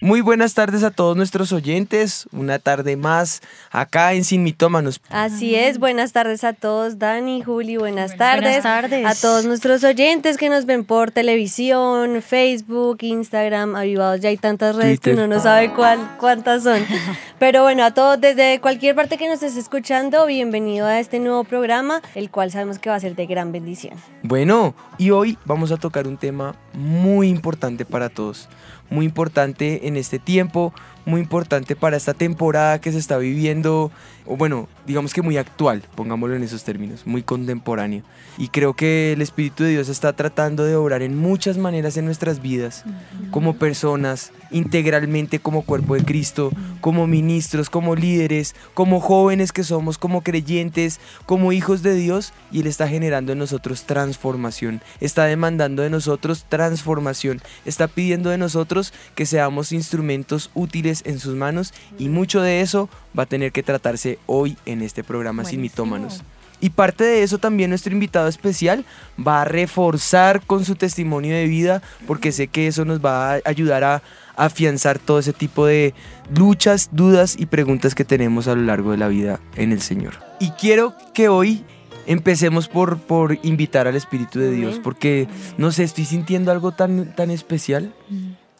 Muy buenas tardes a todos nuestros oyentes. Una tarde más acá en Sin Mitómanos. Así es, buenas tardes a todos, Dani, Juli, buenas tardes. Buenas tardes. A todos nuestros oyentes que nos ven por televisión, Facebook, Instagram, avivados. Ya hay tantas redes que uno no sabe cuál, cuántas son. Pero bueno, a todos desde cualquier parte que nos estés escuchando, bienvenido a este nuevo programa, el cual sabemos que va a ser de gran bendición. Bueno, y hoy vamos a tocar un tema muy importante para todos. Muy importante en este tiempo, muy importante para esta temporada que se está viviendo, o bueno, digamos que muy actual, pongámoslo en esos términos, muy contemporáneo. Y creo que el Espíritu de Dios está tratando de obrar en muchas maneras en nuestras vidas, como personas, integralmente como cuerpo de Cristo, como ministros, como líderes, como jóvenes que somos, como creyentes, como hijos de Dios, y Él está generando en nosotros transformación, está demandando de nosotros transformación, está pidiendo de nosotros que seamos instrumentos útiles en sus manos, y mucho de eso va a tener que tratarse hoy en este programa Sin Mitómanos. Y parte de eso también nuestro invitado especial va a reforzar con su testimonio de vida, porque sé que eso nos va a ayudar a afianzar todo ese tipo de luchas, dudas y preguntas que tenemos a lo largo de la vida en el Señor. Y quiero que hoy empecemos por, por invitar al Espíritu de Dios, porque no sé, estoy sintiendo algo tan, tan especial.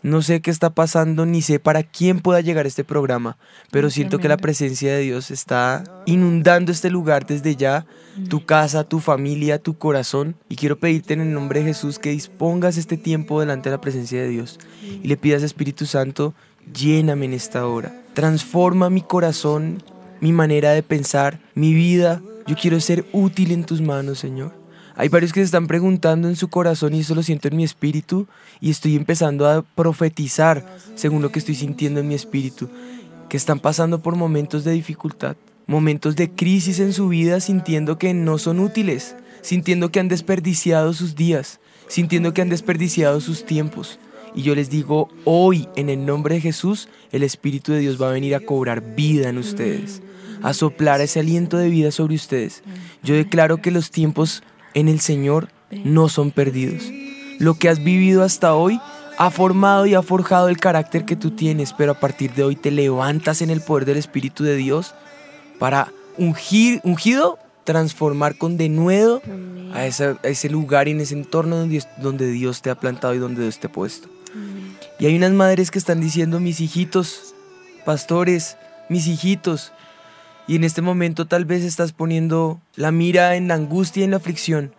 No sé qué está pasando, ni sé para quién pueda llegar este programa, pero siento que la presencia de Dios está inundando este lugar desde ya, tu casa, tu familia, tu corazón. Y quiero pedirte en el nombre de Jesús que dispongas este tiempo delante de la presencia de Dios y le pidas Espíritu Santo, lléname en esta hora. Transforma mi corazón, mi manera de pensar, mi vida. Yo quiero ser útil en tus manos, Señor. Hay varios que se están preguntando en su corazón y eso lo siento en mi espíritu y estoy empezando a profetizar según lo que estoy sintiendo en mi espíritu, que están pasando por momentos de dificultad, momentos de crisis en su vida sintiendo que no son útiles, sintiendo que han desperdiciado sus días, sintiendo que han desperdiciado sus tiempos. Y yo les digo, hoy en el nombre de Jesús, el Espíritu de Dios va a venir a cobrar vida en ustedes, a soplar ese aliento de vida sobre ustedes. Yo declaro que los tiempos en el Señor no son perdidos. Lo que has vivido hasta hoy ha formado y ha forjado el carácter que tú tienes, pero a partir de hoy te levantas en el poder del Espíritu de Dios para ungir, ungido, transformar con denuedo a, esa- a ese lugar y en ese entorno donde Dios, donde Dios te ha plantado y donde Dios te ha puesto. Y hay unas madres que están diciendo, mis hijitos, pastores, mis hijitos, y en este momento tal vez estás poniendo la mira en la angustia y en la aflicción.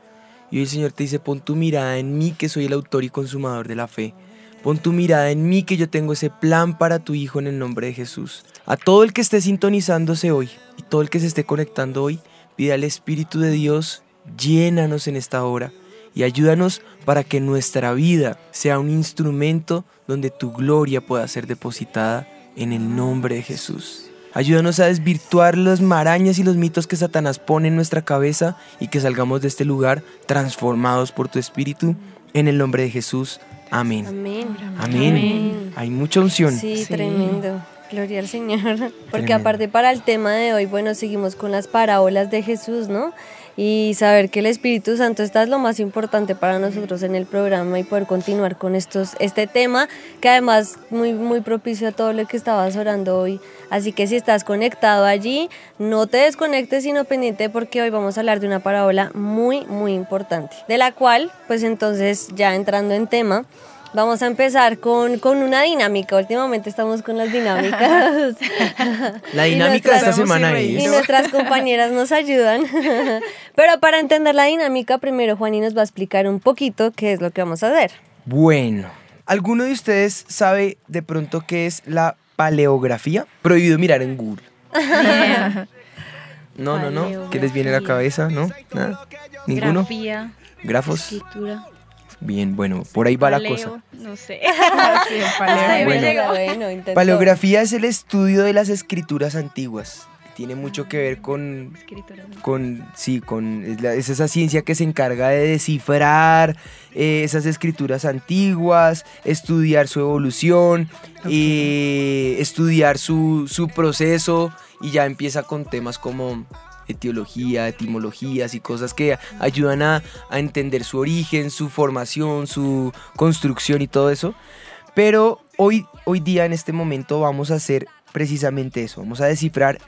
Y hoy el Señor te dice, pon tu mirada en mí que soy el autor y consumador de la fe. Pon tu mirada en mí que yo tengo ese plan para tu hijo en el nombre de Jesús. A todo el que esté sintonizándose hoy y todo el que se esté conectando hoy, pide al Espíritu de Dios, llénanos en esta hora y ayúdanos para que nuestra vida sea un instrumento donde tu gloria pueda ser depositada en el nombre de Jesús. Ayúdanos a desvirtuar las marañas y los mitos que Satanás pone en nuestra cabeza y que salgamos de este lugar transformados por tu espíritu. En el nombre de Jesús. Amén. Amén. Amén. Hay mucha unción. Sí, tremendo. Gloria al Señor. Porque Tremendo. aparte para el tema de hoy, bueno, seguimos con las parábolas de Jesús, ¿no? Y saber que el Espíritu Santo está es lo más importante para nosotros en el programa y poder continuar con estos, este tema, que además muy, muy propicio a todo lo que estabas orando hoy. Así que si estás conectado allí, no te desconectes, sino pendiente porque hoy vamos a hablar de una parábola muy, muy importante. De la cual, pues entonces, ya entrando en tema, Vamos a empezar con, con una dinámica. Últimamente estamos con las dinámicas. La Y dinámica de esta semana Y es... nuestras compañeras nos ayudan. Pero para entender la dinámica, primero Juani nos va a explicar un poquito qué es lo que vamos a hacer. Bueno, ¿alguno de ustedes sabe de pronto qué es la paleografía? Prohibido mirar en Google. No, no, no. ¿Qué les viene a la cabeza? ¿No? ¿Nada? ¿Ninguno? Grafía, ¿Grafos? escritura, Bien, bueno, por ahí va la cosa. no sé. Bueno. Paleografía es el estudio de las escrituras antiguas. tiene mucho que ver con, Escritura. con sí, con es, la- es esa ciencia que se encarga de descifrar eh, esas escrituras antiguas, estudiar su evolución, eh, estudiar su, su proceso y ya empieza con temas como etiología, etimologías y cosas que ayudan a, entender su origen, su formación, su construcción y todo eso. Pero hoy, hoy día, en este momento, vamos a hacer precisamente eso. Vamos a descifrar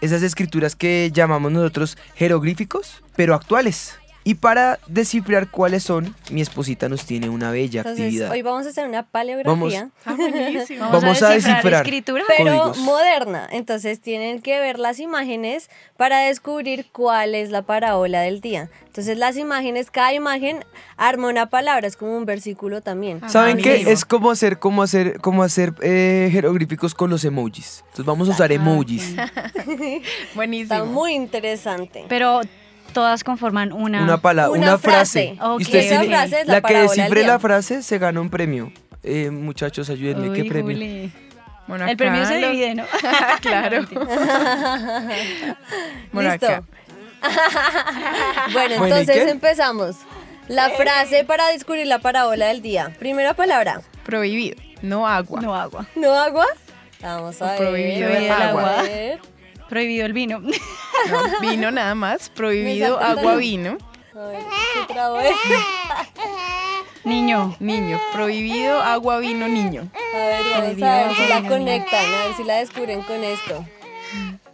esas escrituras que llamamos nosotros jeroglíficos, pero actuales. Y para descifrar cuáles son, mi esposita nos tiene una bella Entonces, actividad. hoy vamos a hacer una paleografía, Ah, buenísimo. Vamos a descifrar. escritura. pero códigos. moderna. Entonces tienen que ver las imágenes para descubrir cuál es la parábola del día. Entonces las imágenes, cada imagen arma una palabra, es como un versículo también. ¿Saben qué? Es como hacer, como hacer, como hacer eh, jeroglíficos con los emojis. Entonces vamos a usar emojis. Buenísimo. Está muy interesante. Pero todas conforman una. Una palabra, Una una, frase. frase. Ok. Y usted Esa tiene- frase es la la que descifre la frase se gana un premio. Eh, muchachos, ayúdenme, ¿qué premio? Juli. Bueno, El premio se divide, ¿no? claro. Bueno, ¿Listo? bueno, Bueno, ¿y entonces qué? empezamos. La frase para descubrir la parábola del día. Primera palabra. Prohibido. No agua. No agua. ¿No agua? Vamos a ver. Prohibido el vamos a agua. ver. Prohibido el vino. No, vino nada más. Prohibido agua vino. A ver, ¿qué trago es? Niño. Niño. Prohibido agua vino niño. A ver, vamos a ver si la conectan, a ver si la descubren con esto.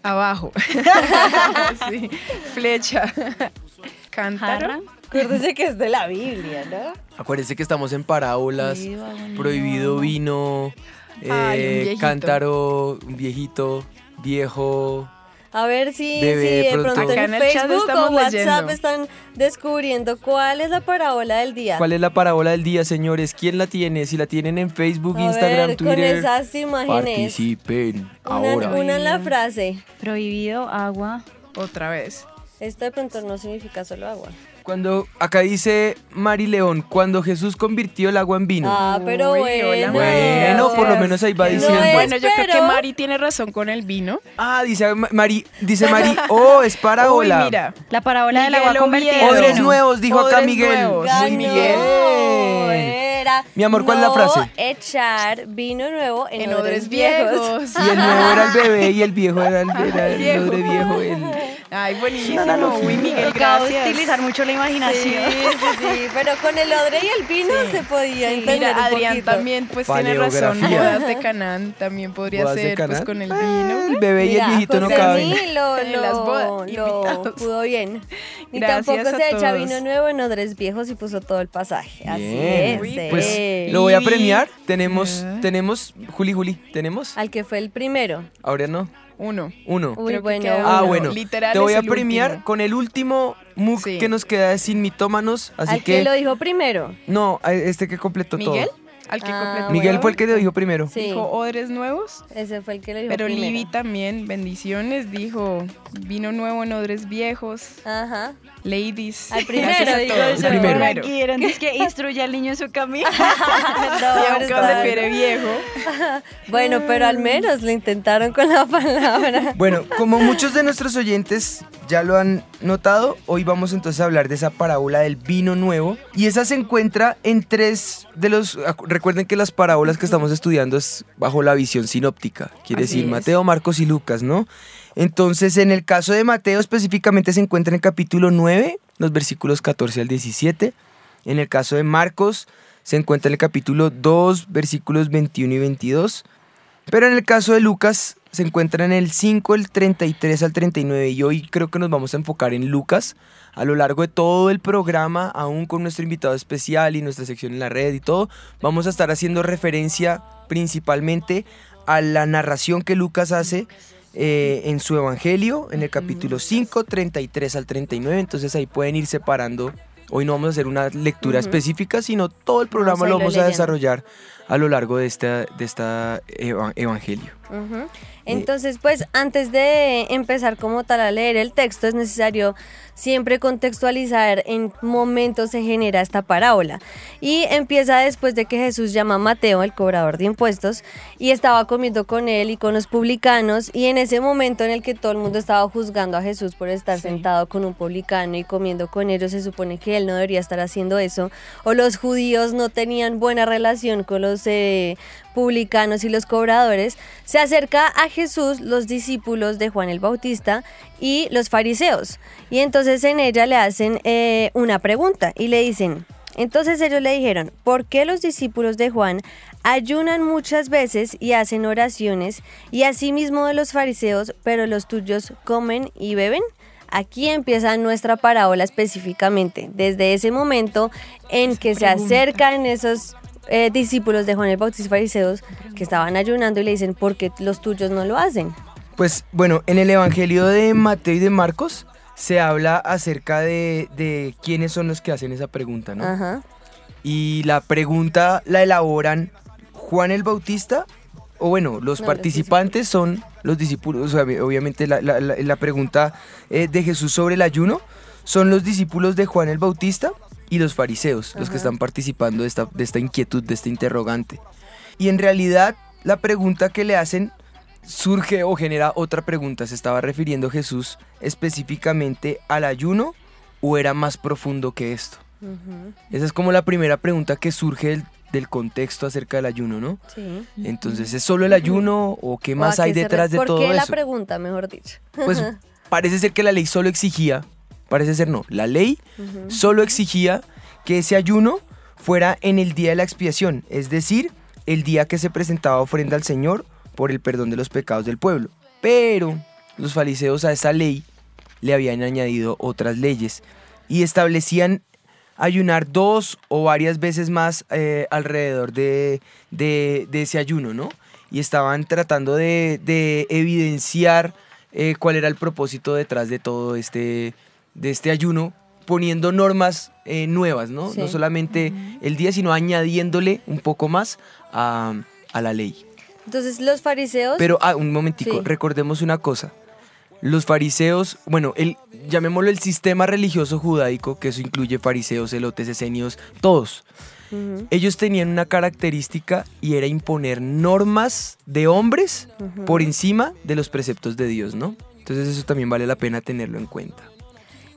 Abajo. sí. Flecha. Cántaro. Acuérdense que es de la Biblia, ¿no? Acuérdense que estamos en parábolas. Prohibido. Prohibido vino. Ay, un eh, cántaro, un viejito, viejo. A ver si, Bebé, si de pronto. en en Facebook o WhatsApp leyendo. están descubriendo cuál es la parábola del día. ¿Cuál es la parábola del día, señores? ¿Quién la tiene? Si la tienen en Facebook, A Instagram, ver, con Twitter. esas imágenes. Participen ahora. unan la frase. Prohibido agua. Otra vez. Esto de pronto no significa solo agua. Cuando acá dice Mari León, cuando Jesús convirtió el agua en vino. Ah, pero Uy, bueno. hola, bueno, por lo menos ahí va No diciendo. es, Bueno, yo creo que Mari tiene razón con el vino. Ah, dice Ma- Mari, dice Mari, oh, es parábola. Uy, mira. La parábola del agua convertida. Odres nuevos, dijo acá Miguel. nuevos. Muy bien. Era Mi amor, ¿cuál es la frase? echar vino nuevo en, En odres odres viejos. viejos. Y el nuevo era el bebé y el viejo era el, era el Viejo. odre viejo. el- Ay, buenísimo. Uy, Miguel, Tocaba gracias. utilizar mucho la Sí, imaginación. sí, sí, pero con el odre y el vino se podía entender Mira, un Adrián poquito. también pues tiene razón. Bodas de Canaán también podría ¿Bodas de ser pues con el Ah, vino. El bebé y el viejito no caben. Lo, lo- las bodas, lo pudo bien. Y Gracias tampoco a se echa vino nuevo en odres viejos y puso todo el pasaje. Así Bien. es. Uy, sí. Pues lo voy a premiar. Tenemos, Ya. tenemos, Juli, Juli, ¿tenemos? Al que fue el primero. Ahora no, Uno. uno. Uy, bueno. Ah, uno. bueno. Literal Te voy a premiar último. con el último MOOC Sí. que nos queda de sin mitómanos. Así Al que que. lo dijo primero. No, este que completó ¿Miguel? todo. Al que Ah, completó. Miguel bueno. fue el que lo dijo primero. Sí, Dijo odres nuevos. ese fue el que lo dijo Pero primero. Libby también, bendiciones, dijo vino nuevo en odres viejos. Ajá. Ladies. Al primero, digo yo. El primero. Aquí eran, es que instruye al niño en su camino. No, refiere viejo. Bueno, pero al menos lo intentaron con la palabra. Bueno, como muchos de nuestros oyentes ya lo han notado, hoy vamos entonces a hablar de esa parábola del vino nuevo. Y esa se encuentra en tres de los... Recuerden que las parábolas que estamos estudiando es bajo la visión sinóptica. Quiere Así decir es. Mateo, Marcos y Lucas, ¿no? Entonces, en el caso de Mateo específicamente se encuentra en el capítulo 9, los versículos 14 al 17. En el caso de Marcos se encuentra en el capítulo 2, versículos 21 y 22. Pero en el caso de Lucas se encuentra en el 5, el 33 al 39 y hoy creo que nos vamos a enfocar en Lucas a lo largo de todo el programa, aún con nuestro invitado especial y nuestra sección en la red y todo, vamos a estar haciendo referencia principalmente a la narración que Lucas hace eh, en su evangelio, en el capítulo 5, 33 al 39, entonces ahí pueden ir separando. Hoy no vamos a hacer una lectura Ujú. específica, sino todo el programa Vamos lo vamos a desarrollar a lo largo de esta, de esta eva- evangelio. Ujú. Entonces, pues antes de empezar como tal a leer el texto, es necesario siempre contextualizar en qué momento se genera esta parábola. Y empieza después de que Jesús llama a Mateo, el cobrador de impuestos, y estaba comiendo con él y con los publicanos, y en ese momento en el que todo el mundo estaba juzgando a Jesús por estar sentado con un publicano y comiendo con ellos, se supone que él no debería estar haciendo eso, o los judíos no tenían buena relación con los eh, publicanos y los cobradores, se acerca a Jesús los discípulos de Juan el Bautista y los fariseos. Y entonces en ella le hacen eh, una pregunta y le dicen, entonces ellos le dijeron, ¿por qué los discípulos de Juan ayunan muchas veces y hacen oraciones y asimismo de los fariseos, pero los tuyos comen y beben? Aquí empieza nuestra parábola específicamente, desde ese momento en que se acercan esos eh, discípulos de Juan el Bautista y fariseos que estaban ayunando y le dicen, ¿por qué los tuyos no lo hacen? Pues bueno, en el Evangelio de Mateo y de Marcos se habla acerca de, de quiénes son los que hacen esa pregunta, ¿no? Ajá. Y la pregunta la elaboran Juan el Bautista, o bueno, los No, los participantes son los discípulos, o sea, obviamente la, la- la- la pregunta eh, de Jesús sobre el ayuno son los discípulos de Juan el Bautista y los fariseos, los que están participando de esta, de esta inquietud, de este interrogante. Y en realidad la pregunta que le hacen surge o genera otra pregunta. ¿Se estaba refiriendo Jesús específicamente al ayuno o era más profundo que esto? Esa es como la primera pregunta que surge del, del contexto acerca del ayuno, ¿no? Sí. Entonces, ¿es solo el ayuno o qué ¿O más hay detrás de ¿Por todo qué la eso? pregunta, mejor dicho? Pues parece ser que la ley solo exigía, parece ser no, la ley Ujú. solo exigía que ese ayuno fuera en el día de la expiación, es decir, el día que se presentaba ofrenda al Señor por el perdón de los pecados del pueblo. Pero los fariseos a esa ley le habían añadido otras leyes y establecían ayunar dos o varias veces más eh, alrededor de, de- de ese ayuno, ¿no? Y estaban tratando de, de evidenciar eh, cuál era el propósito detrás de todo este, de este ayuno, poniendo normas eh, nuevas, ¿no? Sí. No solamente el día, sino añadiéndole un poco más a, a la ley. Entonces los fariseos... Pero, ah, un momentico, Sí. recordemos una cosa. Los fariseos, bueno, el, llamémoslo el sistema religioso judaico, que eso incluye fariseos, elotes, esenios, todos. Ellos tenían una característica y era imponer normas de hombres por encima de los preceptos de Dios, ¿no? Entonces eso también vale la pena tenerlo en cuenta.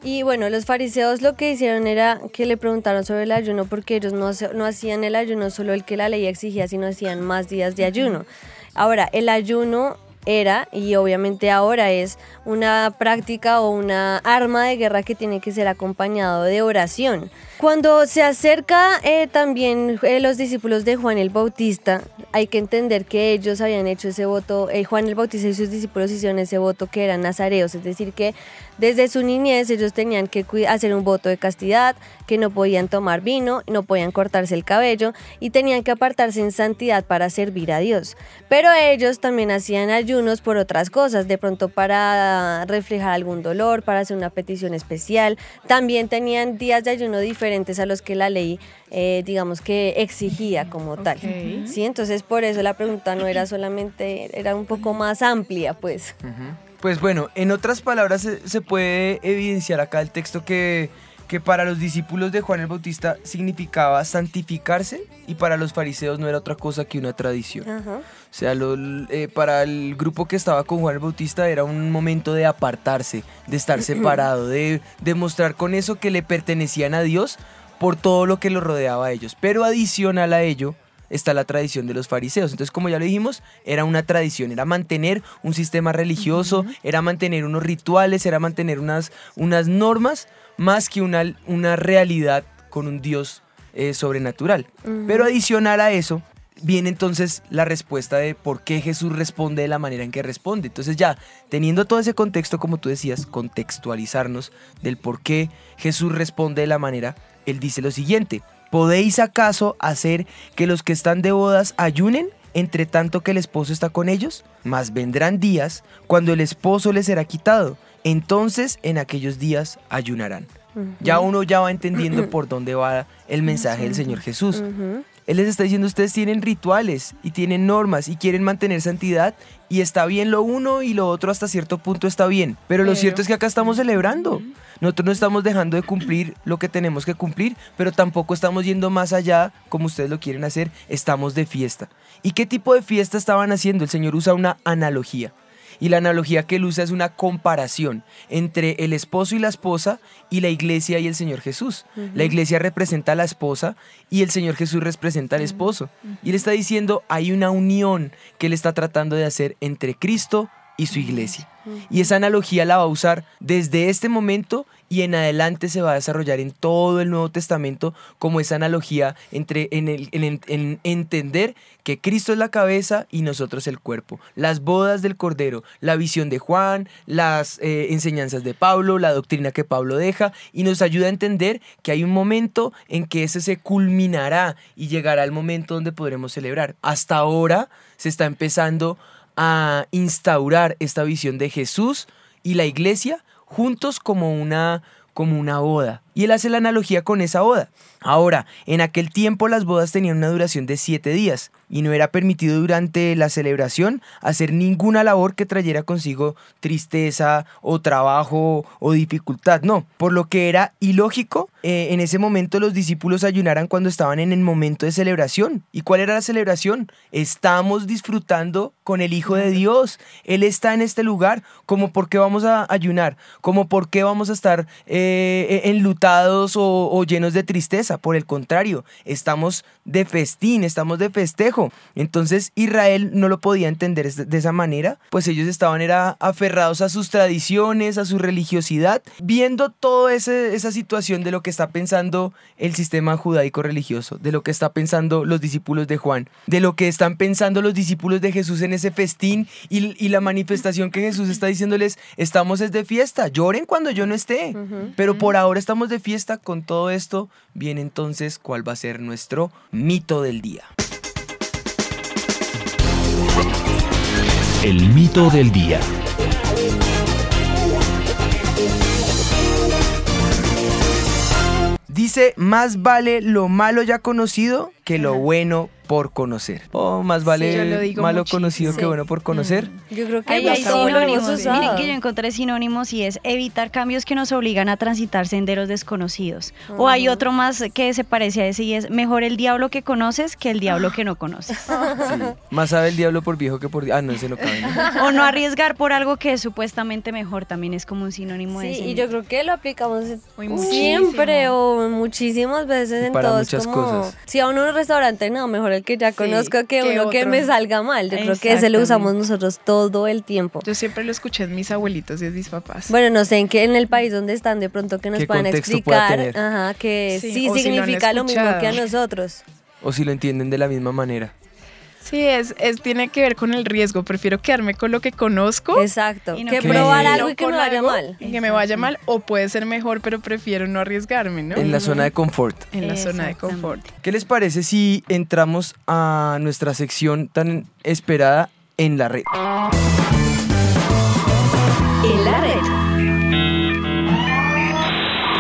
Y bueno, los fariseos lo que hicieron era que le preguntaron sobre el ayuno porque ellos no, no hacían el ayuno solo el que la ley exigía, sino hacían más días de ayuno. Ahora, el ayuno era y obviamente ahora es una práctica o una arma de guerra que tiene que ser acompañado de oración. Cuando se acerca eh, también eh, los discípulos de Juan el Bautista, hay que entender que ellos habían hecho ese voto, eh, Juan el Bautista y sus discípulos hicieron ese voto que eran nazareos, es decir, que desde su niñez ellos tenían que hacer un voto de castidad, que no podían tomar vino, no podían cortarse el cabello y tenían que apartarse en santidad para servir a Dios. Pero ellos también hacían ayunos por otras cosas, de pronto para reflejar algún dolor, para hacer una petición especial. También tenían días de ayuno diferentes a los que la ley, eh, digamos que exigía como tal. Sí, entonces por eso la pregunta no era solamente, era un poco más amplia, pues. Pues bueno, en otras palabras se, se puede evidenciar acá el texto que, que para los discípulos de Juan el Bautista significaba santificarse y para los fariseos no era otra cosa que una tradición. Ajá. O sea, lo- eh, para el grupo que estaba con Juan el Bautista era un momento de apartarse, de estar separado, de demostrar con eso que le pertenecían a Dios por todo lo que los rodeaba a ellos. Pero adicional a ello está la tradición de los fariseos. Entonces, como ya lo dijimos, era una tradición, era mantener un sistema religioso, era mantener unos rituales, era mantener unas, unas normas, más que una, una realidad con un Dios eh, sobrenatural. Pero adicional a eso, viene entonces la respuesta de por qué Jesús responde de la manera en que responde. Entonces ya, teniendo todo ese contexto, como tú decías, contextualizarnos del por qué Jesús responde de la manera, él dice lo siguiente, ¿podéis acaso hacer que los que están de bodas ayunen entre tanto que el esposo está con ellos? Mas vendrán días cuando el esposo les será quitado, entonces en aquellos días ayunarán. Ya uno ya va entendiendo por dónde va el mensaje del Señor Jesús. Él les está diciendo, ustedes tienen rituales y tienen normas y quieren mantener santidad y está bien lo uno y lo otro hasta cierto punto está bien. Pero, lo Pero- cierto es que acá estamos celebrando. Nosotros no estamos dejando de cumplir lo que tenemos que cumplir, pero tampoco estamos yendo más allá como ustedes lo quieren hacer. Estamos de fiesta. ¿Y qué tipo de fiesta estaban haciendo? El Señor usa una analogía. Y la analogía que él usa es una comparación entre el esposo y la esposa y la iglesia y el Señor Jesús. La iglesia representa a la esposa y el Señor Jesús representa al esposo. Y él está diciendo, hay una unión que él está tratando de hacer entre Cristo y su iglesia. Y esa analogía la va a usar desde este momento y en adelante se va a desarrollar en todo el Nuevo Testamento como esa analogía entre en, el, en- en entender que Cristo es la cabeza y nosotros el cuerpo. Las bodas del Cordero, la visión de Juan, las eh, enseñanzas de Pablo, la doctrina que Pablo deja y nos ayuda a entender que hay un momento en que ese se culminará y llegará el momento donde podremos celebrar. Hasta ahora se está empezando a instaurar esta visión de Jesús y la iglesia juntos como una como una boda. Y él hace la analogía con esa boda. Ahora, en aquel tiempo las bodas tenían una duración de siete días y no era permitido durante la celebración hacer ninguna labor que trayera consigo tristeza o trabajo o dificultad, no. Por lo que era ilógico, eh, en ese momento los discípulos ayunaran cuando estaban en el momento de celebración. ¿Y cuál era la celebración? Estamos disfrutando con el Hijo de Dios. Él está en este lugar. ¿Cómo por qué vamos a ayunar? ¿Cómo por qué vamos a estar eh, enlutados o, o llenos de tristeza? Por el contrario, estamos de festín, estamos de festejo. Entonces Israel no lo podía entender de esa manera, pues ellos estaban era aferrados a sus tradiciones, a su religiosidad, viendo toda esa situación de lo que está pensando el sistema judaico religioso, de lo que está pensando los discípulos de Juan, de lo que están pensando los discípulos de Jesús en ese festín y, y la manifestación que Jesús está diciéndoles, estamos es de fiesta, lloren cuando yo no esté, pero por ahora estamos de fiesta con todo esto, bien entonces, ¿cuál va a ser nuestro mito del día? El mito del día. Dice, más vale lo malo ya conocido que lo bueno por conocer. O más vale malo muchísimo. conocido que Sí. bueno por conocer. Yo creo que hay sinónimos. usado. Miren que yo encontré sinónimos y es evitar cambios que nos obligan a transitar senderos desconocidos. O hay otro más que se parece a ese y es mejor el diablo que conoces que el diablo que no conoces. Sí. Más sabe el diablo por viejo que por... Ah, no, ese no cabe. ¿no? O no arriesgar por algo que es supuestamente mejor también es como un sinónimo de Sí, ese y yo creo que lo aplicamos Uy, siempre o muchísimas veces en Para todos muchas como cosas. si a uno restaurante no, mejor el que ya conozco que que uno que me salga mal. Yo creo que ese lo usamos nosotros todo el tiempo. Yo siempre lo escuché en mis abuelitos y en mis papás. Bueno, no sé en qué en el país donde están de pronto que nos ¿Qué puedan explicar ajá, que Sí, sí, o si lo han significa lo, mismo que a nosotros. O si lo entienden de la misma manera. Sí, es, es, tiene que ver con el riesgo. Prefiero quedarme con lo que conozco Exacto. Y no que probar no algo y que me vaya mal. y que me vaya mal o puede ser mejor, pero prefiero no arriesgarme, ¿no? En la zona de confort. En la zona de confort. ¿Qué les parece si entramos a nuestra sección tan esperada en la red? En la red.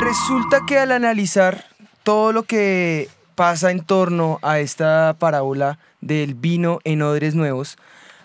Resulta que al analizar todo lo que pasa en torno a esta parábola del vino en odres nuevos,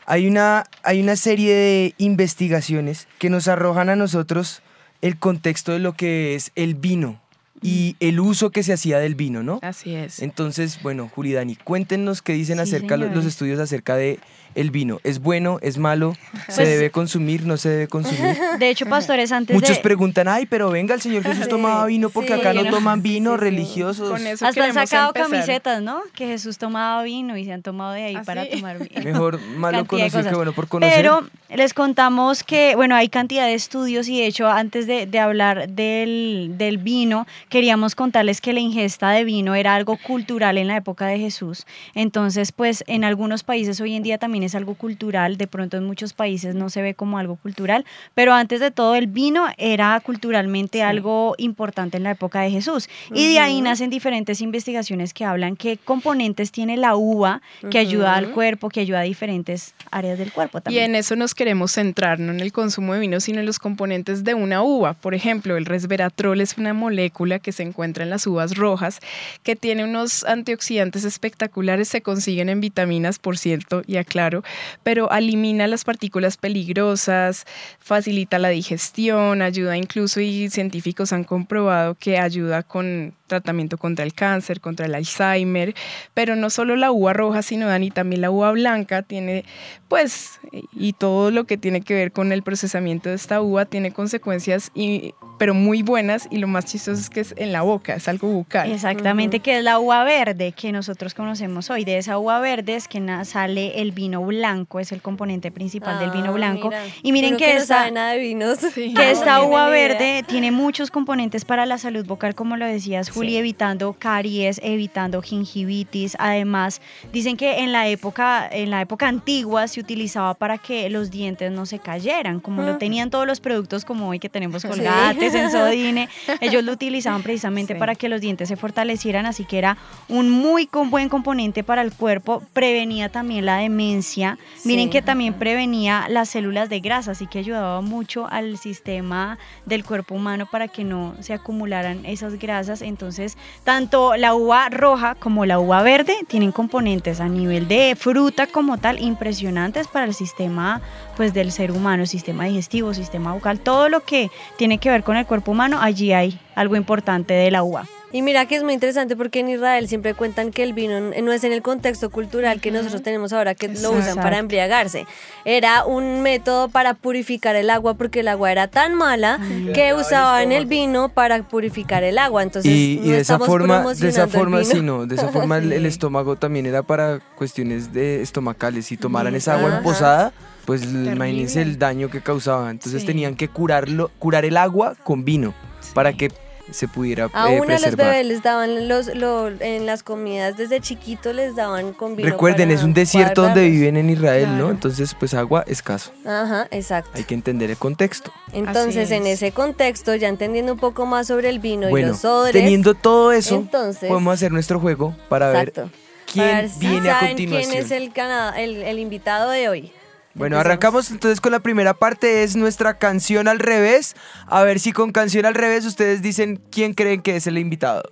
hay una, hay una serie de investigaciones que nos arrojan a nosotros el contexto de lo que es el vino y el uso que se hacía del vino, ¿no? Así es. Entonces, bueno, Juridani, cuéntenos qué dicen Sí, acerca lo- los estudios acerca de el vino. ¿Es bueno? ¿Es malo? ¿Se Pues- debe consumir? ¿No se debe consumir? De hecho, pastores, antes Muchos de... preguntan, ay, pero venga, el Señor Jesús Sí, tomaba vino porque sí, acá no no. toman vino sí, sí. religiosos. Con eso Hasta han sacado empezar. camisetas, ¿no? Que Jesús tomaba vino y se han tomado de ahí ¿Ah, para sí? tomar vino. Mejor malo conocido que bueno por conocer. Pero les contamos que, bueno, hay cantidad de estudios y de hecho antes de, de hablar del, del vino, queríamos contarles que la ingesta de vino era algo cultural en la época de Jesús. Entonces, pues en algunos países hoy en día también es algo cultural, de pronto en muchos países no se ve como algo cultural, pero antes de todo el vino era culturalmente algo importante en la época de Jesús. Y de ahí nacen diferentes investigaciones que hablan qué componentes tiene la uva que ayuda al cuerpo, que ayuda a diferentes áreas del cuerpo Y también. en eso nos queremos centrar, no en el consumo de vino, sino en los componentes de una uva. Por ejemplo, el resveratrol es una molécula que se encuentra en las uvas rojas, que tiene unos antioxidantes espectaculares, se consiguen en vitaminas, por cierto, y aclaro, pero elimina las partículas peligrosas, facilita la digestión, ayuda incluso y científicos han comprobado que ayuda con tratamiento contra el cáncer, contra el Alzheimer, pero no solo la uva roja, sino Dani, también la uva blanca tiene, pues, y todo lo que tiene que ver con el procesamiento de esta uva tiene consecuencias, y, pero muy buenas, y lo más chistoso es que es en la boca, es algo bucal. Exactamente, que es la uva verde que nosotros conocemos hoy. De esa uva verde es que sale el vino blanco, es el componente principal del vino Ah, blanco. mira. Y miren que, no esta, sabe nada de vinos. que esta No uva idea. verde tiene muchos componentes para la salud vocal, como lo decías, Juli, evitando caries, evitando gingivitis. Además, dicen que en la época, en la época antigua se utilizaba para que los dientes no se cayeran, como Ah. lo tenían todos los productos como hoy que tenemos colgates, Sensodine, ellos lo utilizaban precisamente Sí. para que los dientes se fortalecieran, así que era un muy buen componente para el cuerpo, prevenía también la demencia, miren Sí. que también prevenía las células de grasa, así que ayudaba mucho al sistema del cuerpo humano para que no se acumularan esas grasas. Entonces, tanto la uva roja como la uva verde tienen componentes a nivel de fruta como tal impresionantes para el sistema pues del ser humano, sistema digestivo, sistema bucal, todo lo que tiene que ver con el cuerpo humano, allí hay algo importante de la uva. Y mira que es muy interesante porque en Israel siempre cuentan que el vino no es en el contexto cultural que nosotros tenemos ahora que lo usan para embriagarse. Era un método para purificar el agua porque el agua era tan mala que usaban el vino para purificar el agua. Entonces, y, y no de esa forma, de esa forma sí, no, de esa forma el, estómago también era para cuestiones de estomacales. Si tomaran esa agua Ajá. emposada, pues imagínense el daño que causaba. Entonces Sí. tenían que curarlo, curar el agua con vino para que se pudiera eh, a los preservar. bebés les daban los, lo- en las comidas desde chiquito les daban con vino. Recuerden, es un desierto donde guardarlos. viven en Israel, ¿no? Claro. Entonces, pues agua escaso. Ajá, exacto. Hay que entender el contexto. Entonces, Así en es. ese contexto, ya entendiendo un poco más sobre el vino y bueno, los odres, teniendo todo eso, entonces, podemos hacer nuestro juego para exacto. ver quién Para ver si viene a saben continuación. ¿Quién es el, el, el invitado de hoy? Bueno, arrancamos entonces con la primera parte, es nuestra canción al revés. A ver si con canción al revés ustedes dicen quién creen que es el invitado.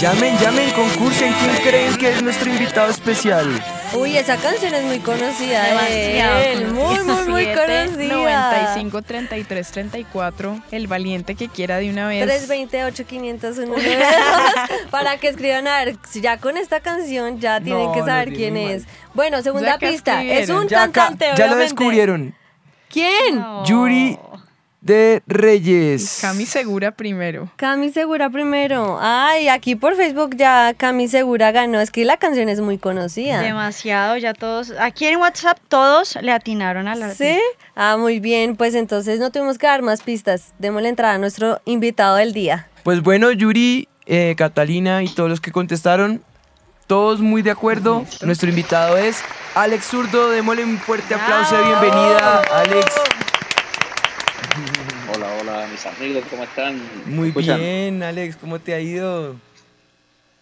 Llamen, llamen, concursen, ¿quién creen que es nuestro invitado especial? Uy, esa canción es muy conocida Demasiado él, muy, muy, muy 7, conocida. 95 33 34 el valiente que quiera de una vez 328 501 para que escriban a ver si ya con esta canción ya tienen No, que saber quién mal. es. Bueno, segunda Ya pista, es un Ya, acá, cantante, ya lo descubrieron. ¿Quién? Yuri de Reyes. Cami Segura primero Cami Segura primero. Ay, aquí por Facebook ya Cami Segura ganó. Es que la canción es muy conocida. Demasiado, ya todos, aquí en WhatsApp todos le atinaron a la ¿Sí? Ah, muy bien. Pues entonces no tuvimos que dar más pistas. Démosle entrada a nuestro invitado del día. Pues bueno, Yuri, eh, Catalina y todos los que contestaron, todos muy de acuerdo. Nuestro invitado es Alex Zurdo. Démosle un fuerte aplauso de bienvenida, Alex. Mis amigos, ¿cómo están? Muy ¿Escuchan? bien, Alex, ¿cómo te ha ido?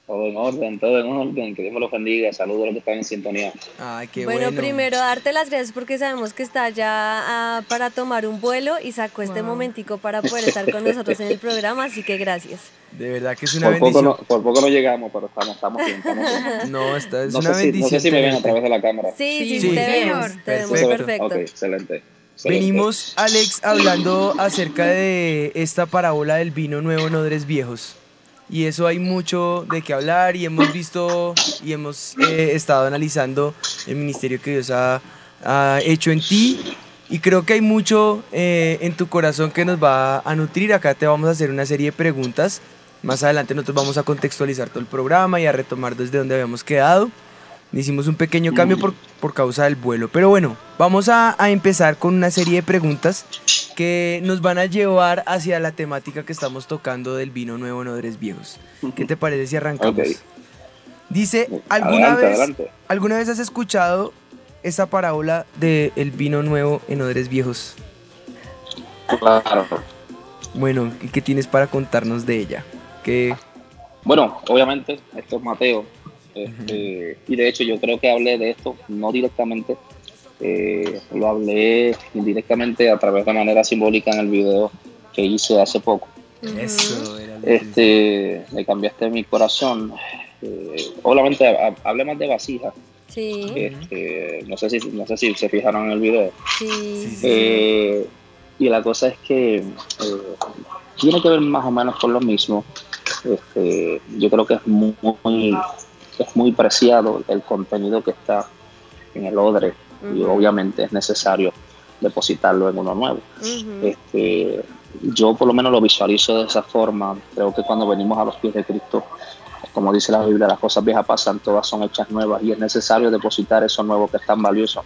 Todo en orden, todo en orden. Que Dios me los bendiga. Saludos a los que están en sintonía. Ay, qué bueno, bueno. primero darte las gracias porque sabemos que está ya ah, para tomar un vuelo y sacó este momentico para poder estar con nosotros en el programa, así que gracias. De verdad que es una Por poco, bendición. no, por poco no llegamos, pero estamos, estamos bien. Estamos bien. No, esta es No, una sé si, no bendición. sé si me ven a través de la cámara. Sí, sí, Sí, sí, te Señor. vemos, te vemos Perfecto. perfecto. Ok, excelente. Venimos, Alex, hablando acerca de esta parábola del vino nuevo en odres viejos. Y eso hay mucho de qué hablar y hemos visto y hemos eh, estado analizando el ministerio que Dios ha, ha hecho en ti. Y creo que hay mucho eh, en tu corazón que nos va a nutrir. Acá te vamos a hacer una serie de preguntas. Más adelante nosotros vamos a contextualizar todo el programa y a retomar desde donde habíamos quedado. Hicimos un pequeño cambio por, por causa del vuelo. Pero bueno, vamos a, a empezar con una serie de preguntas que nos van a llevar hacia la temática que estamos tocando del vino nuevo en odres viejos. ¿Qué te parece si arrancamos? Ok. Dice, ¿alguna Adelante, vez, adelante. ¿alguna vez has escuchado esa parábola del vino nuevo en odres viejos? Claro. Bueno, ¿y qué tienes para contarnos de ella? Que Bueno, obviamente, esto es Mateo Este, Y de hecho yo creo que hablé de esto, no directamente, eh, lo hablé indirectamente a través de manera simbólica en el video que hice hace poco. Eso era lo Este, me cambiaste mi corazón. Eh, obviamente ha- hablé más de vasijas. Sí, Este, no sé si no sé si se fijaron en el video. sí. Sí, sí. Eh, y la cosa es que eh, tiene que ver más o menos con lo mismo. Este, yo creo que es muy, muy- es muy preciado el contenido que está en el odre y obviamente es necesario depositarlo en uno nuevo. Ujú. Este, yo por lo menos lo visualizo de esa forma. Creo que cuando venimos a los pies de Cristo, como dice la Biblia, las cosas viejas pasan, todas son hechas nuevas y es necesario depositar eso nuevo que es tan valioso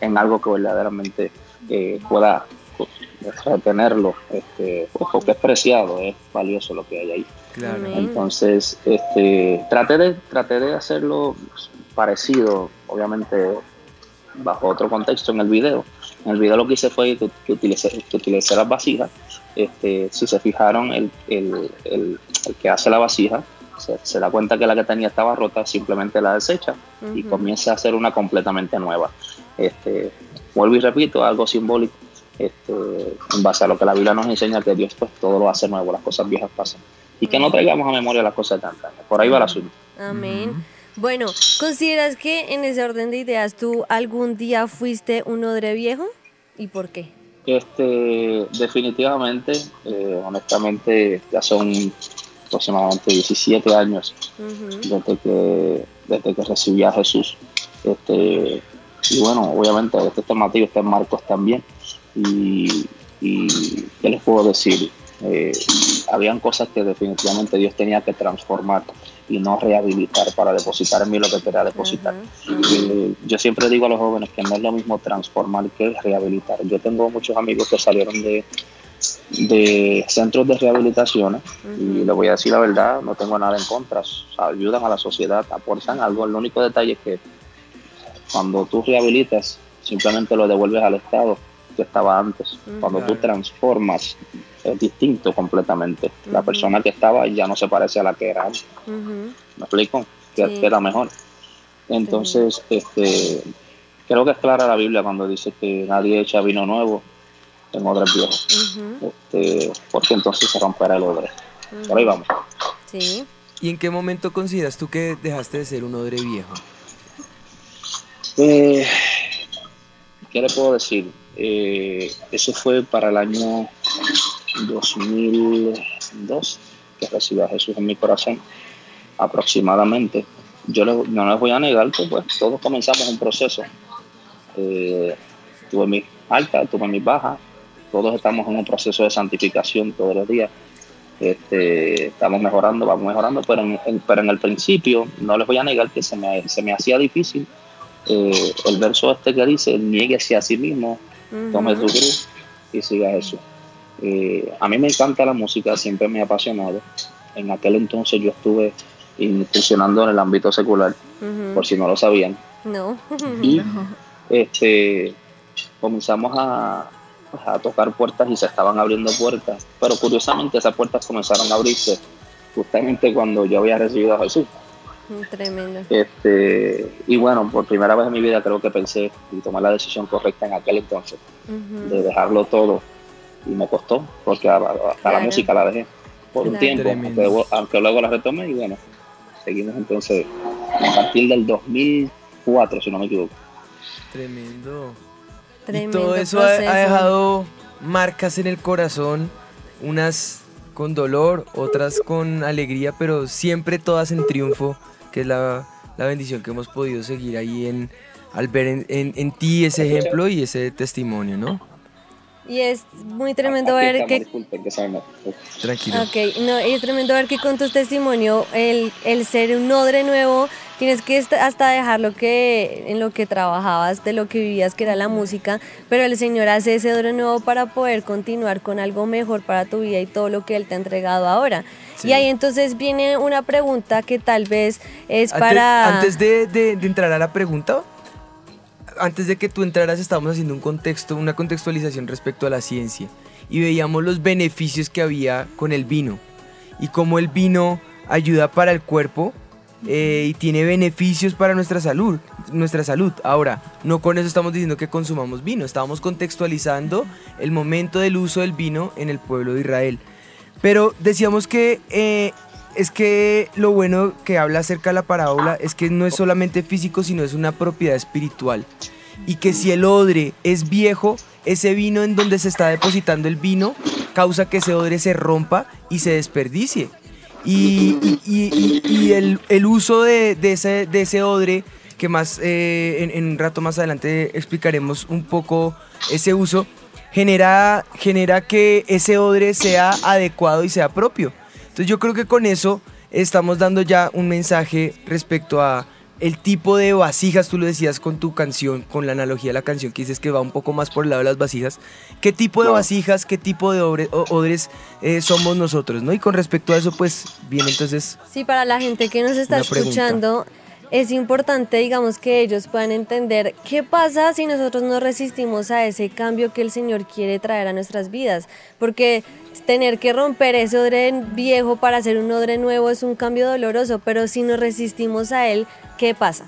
en algo que verdaderamente eh, pueda pues, retenerlo, este, pues, porque es preciado, es valioso lo que hay ahí. Claro. Entonces, este, traté de, traté de hacerlo parecido, obviamente bajo otro contexto en el video. En el video lo que hice fue que, que utilicé, que utilicé las vasijas. Este, si se fijaron, el, el- el- el que hace la vasija se, se da cuenta que la que tenía estaba rota, simplemente la desecha y comienza a hacer una completamente nueva. Este, vuelvo y repito, algo simbólico, este, en base a lo que la Biblia nos enseña, que Dios pues todo lo hace nuevo, las cosas viejas pasan. Y que no traigamos a memoria las cosas de antaño. Por ahí va el asunto. Amén. Bueno, ¿consideras que en ese orden de ideas tú algún día fuiste un odre viejo? ¿Y por qué? Este, definitivamente, eh, honestamente, ya son aproximadamente 17 años desde que, desde que recibí a Jesús. Este, y bueno, obviamente este está Mateo, está Marcos también. Y, y ¿qué les puedo decir? Eh, habían cosas que definitivamente Dios tenía que transformar y no rehabilitar para depositar en mí lo que quería depositar. Eh, yo siempre digo a los jóvenes que no es lo mismo transformar que rehabilitar. Yo tengo muchos amigos que salieron de, de centros de rehabilitaciones y le voy a decir la verdad, no tengo nada en contra. Ayudan a la sociedad, aportan algo. El único detalle es que cuando tú rehabilitas, simplemente lo devuelves al estado que estaba antes. Cuando tú transformas, es distinto completamente. La persona que estaba ya no se parece a la que era antes. ¿Me explico? Que Sí. queda mejor. Entonces, este, creo que es clara la Biblia cuando dice que nadie echa vino nuevo en odres viejos. Este, porque entonces se romperá el odre. Por ahí vamos. Sí. ¿Y en qué momento consideras tú que dejaste de ser un odre viejo? Eh, ¿Qué le puedo decir? Eh, eso fue para el año 2002 que recibí a Jesús en mi corazón, aproximadamente. Yo le- no les voy a negar que pues, todos comenzamos un proceso. Eh, tuve mis altas, tuve mis bajas, todos estamos en un proceso de santificación todos los días. Este, estamos mejorando, vamos mejorando, pero en, en- pero en el principio no les voy a negar que se me, se me hacía difícil eh, el verso este que dice, nieguese a sí mismo, tome tu cruz y siga Jesús. Eh, a mí me encanta la música, siempre me ha apasionado. En aquel entonces yo estuve incursionando en el ámbito secular, por si no lo sabían. No. Y este, comenzamos a, a tocar puertas y se estaban abriendo puertas. Pero curiosamente esas puertas comenzaron a abrirse justamente cuando yo había recibido a Jesús. Tremendo. Este, y bueno, por primera vez en mi vida creo que pensé y tomé la decisión correcta en aquel entonces de dejarlo todo. Y me costó porque hasta la música la dejé por un tiempo, aunque, luego- aunque luego la retomé y bueno, seguimos entonces a partir del 2004 si no me equivoco. Tremendo. Tremendo y todo eso ha, dejado marcas en el corazón, unas con dolor, otras con alegría, pero siempre todas en triunfo, que es la, la bendición que hemos podido seguir ahí en, al ver en, en- en ti ese ejemplo y ese testimonio, ¿no? Y es muy tremendo ver que Tranquilo. Ok, no, es tremendo ver que con tu testimonio, el, el ser un odre nuevo, tienes que hasta dejar lo que, en lo que trabajabas, de lo que vivías, que era la música, pero el Señor hace ese odre nuevo para poder continuar con algo mejor para tu vida y todo lo que Él te ha entregado ahora. Sí. Y ahí entonces viene una pregunta que tal vez es Antes, para... antes de, de- de entrar a la pregunta, antes de que tú entraras estábamos haciendo un contexto, una contextualización respecto a la ciencia y veíamos los beneficios que había con el vino y cómo el vino ayuda para el cuerpo eh, y tiene beneficios para nuestra salud, nuestra salud. Ahora, no con eso estamos diciendo que consumamos vino, estábamos contextualizando el momento del uso del vino en el pueblo de Israel. Pero decíamos que eh, es que lo bueno que habla acerca de la parábola es que no es solamente físico, sino es una propiedad espiritual. Y que si el odre es viejo, ese vino en donde se está depositando el vino causa que ese odre se rompa y se desperdicie. Y, y- y- y el, el uso de, de ese, de ese odre, que más eh, en, en un rato más adelante explicaremos un poco ese uso, genera, genera que ese odre sea adecuado y sea propio. Entonces yo creo que con eso estamos dando ya un mensaje respecto a el tipo de vasijas, tú lo decías con tu canción, con la analogía de la canción que dices que va un poco más por el lado de las vasijas. ¿Qué tipo de vasijas, qué tipo de odres eh, somos nosotros? ¿no? Y con respecto a eso, pues bien, entonces Sí, para la gente que nos está escuchando, es importante, digamos, que ellos puedan entender qué pasa si nosotros no resistimos a ese cambio que el Señor quiere traer a nuestras vidas. Porque tener que romper ese odre viejo para hacer un odre nuevo es un cambio doloroso, pero si nos resistimos a él, ¿qué pasa?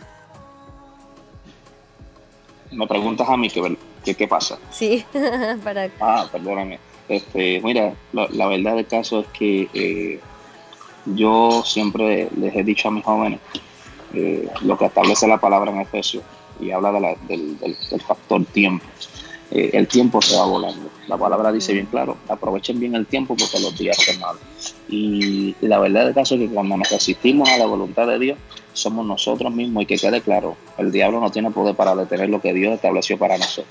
Me preguntas a mí que qué pasa. Sí, para... Ah, perdóname. Este, mira, la, la verdad del caso es que eh, yo siempre les he dicho a mis jóvenes eh, lo que establece la palabra en Efesios y habla de la- del, del- del factor tiempo. Eh, el tiempo se va volando. La palabra dice bien claro, aprovechen bien el tiempo porque los días son malos. Y la verdad del caso es que cuando nos resistimos a la voluntad de Dios, somos nosotros mismos y que quede claro, el diablo no tiene poder para detener lo que Dios estableció para nosotros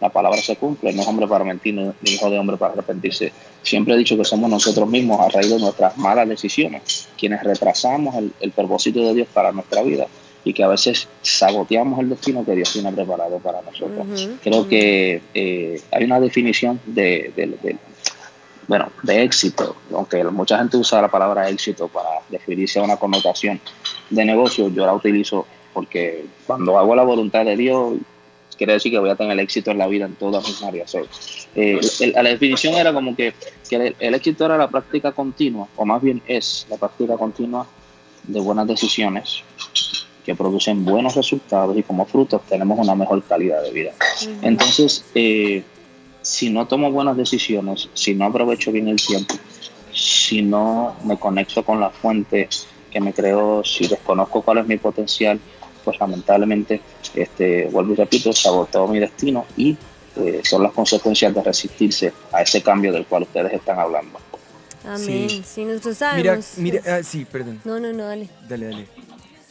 la palabra se cumple, no es hombre para mentir, ni hijo de hombre para arrepentirse. Siempre he dicho que somos nosotros mismos a raíz de nuestras malas decisiones, quienes retrasamos el, el propósito de Dios para nuestra vida y que a veces saboteamos el destino que Dios tiene preparado para nosotros. Ujú, Creo ujú. que eh, hay una definición de, de- de- bueno, de éxito, aunque mucha gente usa la palabra éxito para referirse a una connotación de negocio, yo la utilizo porque cuando hago la voluntad de Dios, quiere decir que voy a tener éxito en la vida en todas mis áreas. So, eh, el- la definición era como que, que el, el éxito era la práctica continua, o más bien es la práctica continua de buenas decisiones que producen buenos resultados y como fruto tenemos una mejor calidad de vida. Entonces, eh, si no tomo buenas decisiones, si no aprovecho bien el tiempo, si no me conecto con la fuente que me creó, si desconozco cuál es mi potencial, pues lamentablemente, este, vuelvo y repito, saboteo mi destino y eh, son las consecuencias de resistirse a ese cambio del cual ustedes están hablando. Amén. Sí. Sí, nosotros mira, sabemos. mira, ah, sí, perdón, No, no, no, dale. dale, dale.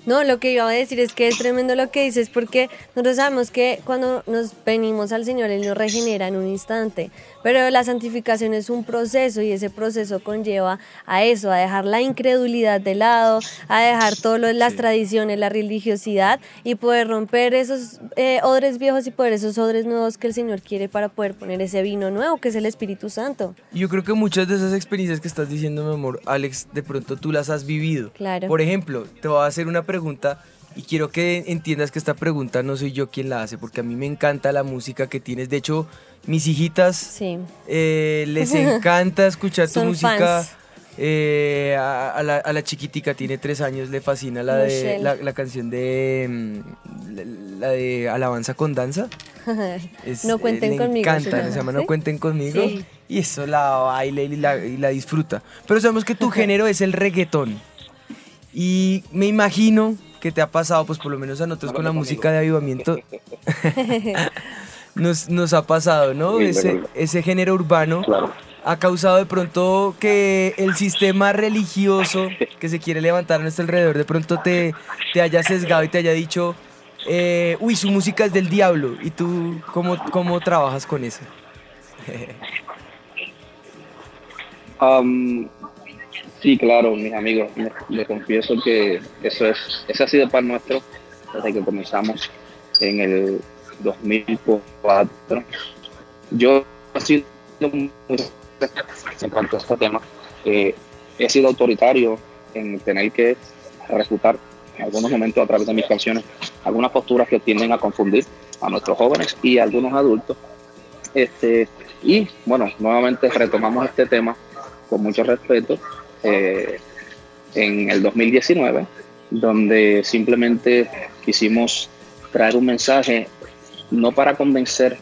No, lo que iba a decir es que es tremendo lo que dices, porque nosotros sabemos que cuando nos venimos al Señor, Él nos regenera en un instante, pero la santificación es un proceso y ese proceso conlleva a eso, a dejar la incredulidad de lado, a dejar todas las tradiciones, la religiosidad y poder romper esos eh, odres viejos y poder esos odres nuevos que el Señor quiere para poder poner ese vino nuevo, que es el Espíritu Santo. Yo creo que muchas de esas experiencias que estás diciendo, mi amor, Alex, de pronto tú las has vivido. Claro. Por ejemplo, te voy a hacer una pregunta y quiero que entiendas que esta pregunta no soy yo quien la hace, porque a mí me encanta la música que tienes. De hecho, mis hijitas Sí. eh, les encanta escuchar tu Son música. fans. Eh, a, a la, a la chiquitica, tiene tres años, le fascina la, de, la, la canción de mm, la, de Alabanza con Danza. Es- No eh, cuenten le conmigo, encanta, se llama No cuenten conmigo. Sí. Y eso la baila y la, y la disfruta. Pero sabemos que tu género es el reggaetón. Y me imagino que te ha pasado, pues por lo menos a nosotros con la música de avivamiento, nos, nos ha pasado, ¿no? Ese, ese género urbano Claro. ha causado de pronto que el sistema religioso que se quiere levantar a nuestro alrededor de pronto te, te haya sesgado y te haya dicho, eh, uy, su música es del diablo. ¿Y tú cómo, cómo trabajas con eso? Um, sí, claro, mis amigos, les, confieso que eso es, ese ha sido el pan nuestro desde que comenzamos en el 2004. Yo he sido muy en cuanto a este tema, he sido autoritario en tener que refutar en algunos momentos a través de mis canciones algunas posturas que tienden a confundir a nuestros jóvenes y a algunos adultos. Este, y bueno, nuevamente retomamos este tema con mucho respeto eh, en el 2019 donde simplemente quisimos traer un mensaje no para convencer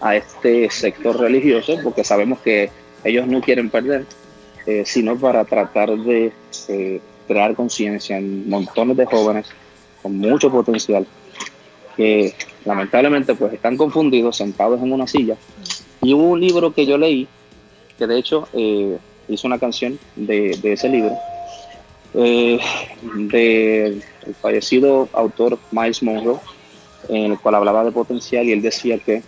a este sector religioso, porque sabemos que ellos no quieren perder, eh, sino para tratar de eh, crear conciencia en montones de jóvenes con mucho potencial que lamentablemente pues están confundidos, sentados en una silla. Y hubo un libro que yo leí, que de hecho eh, hizo una canción de, ese libro, eh, del fallecido autor Miles Monroe, en el cual hablaba de potencial y él decía que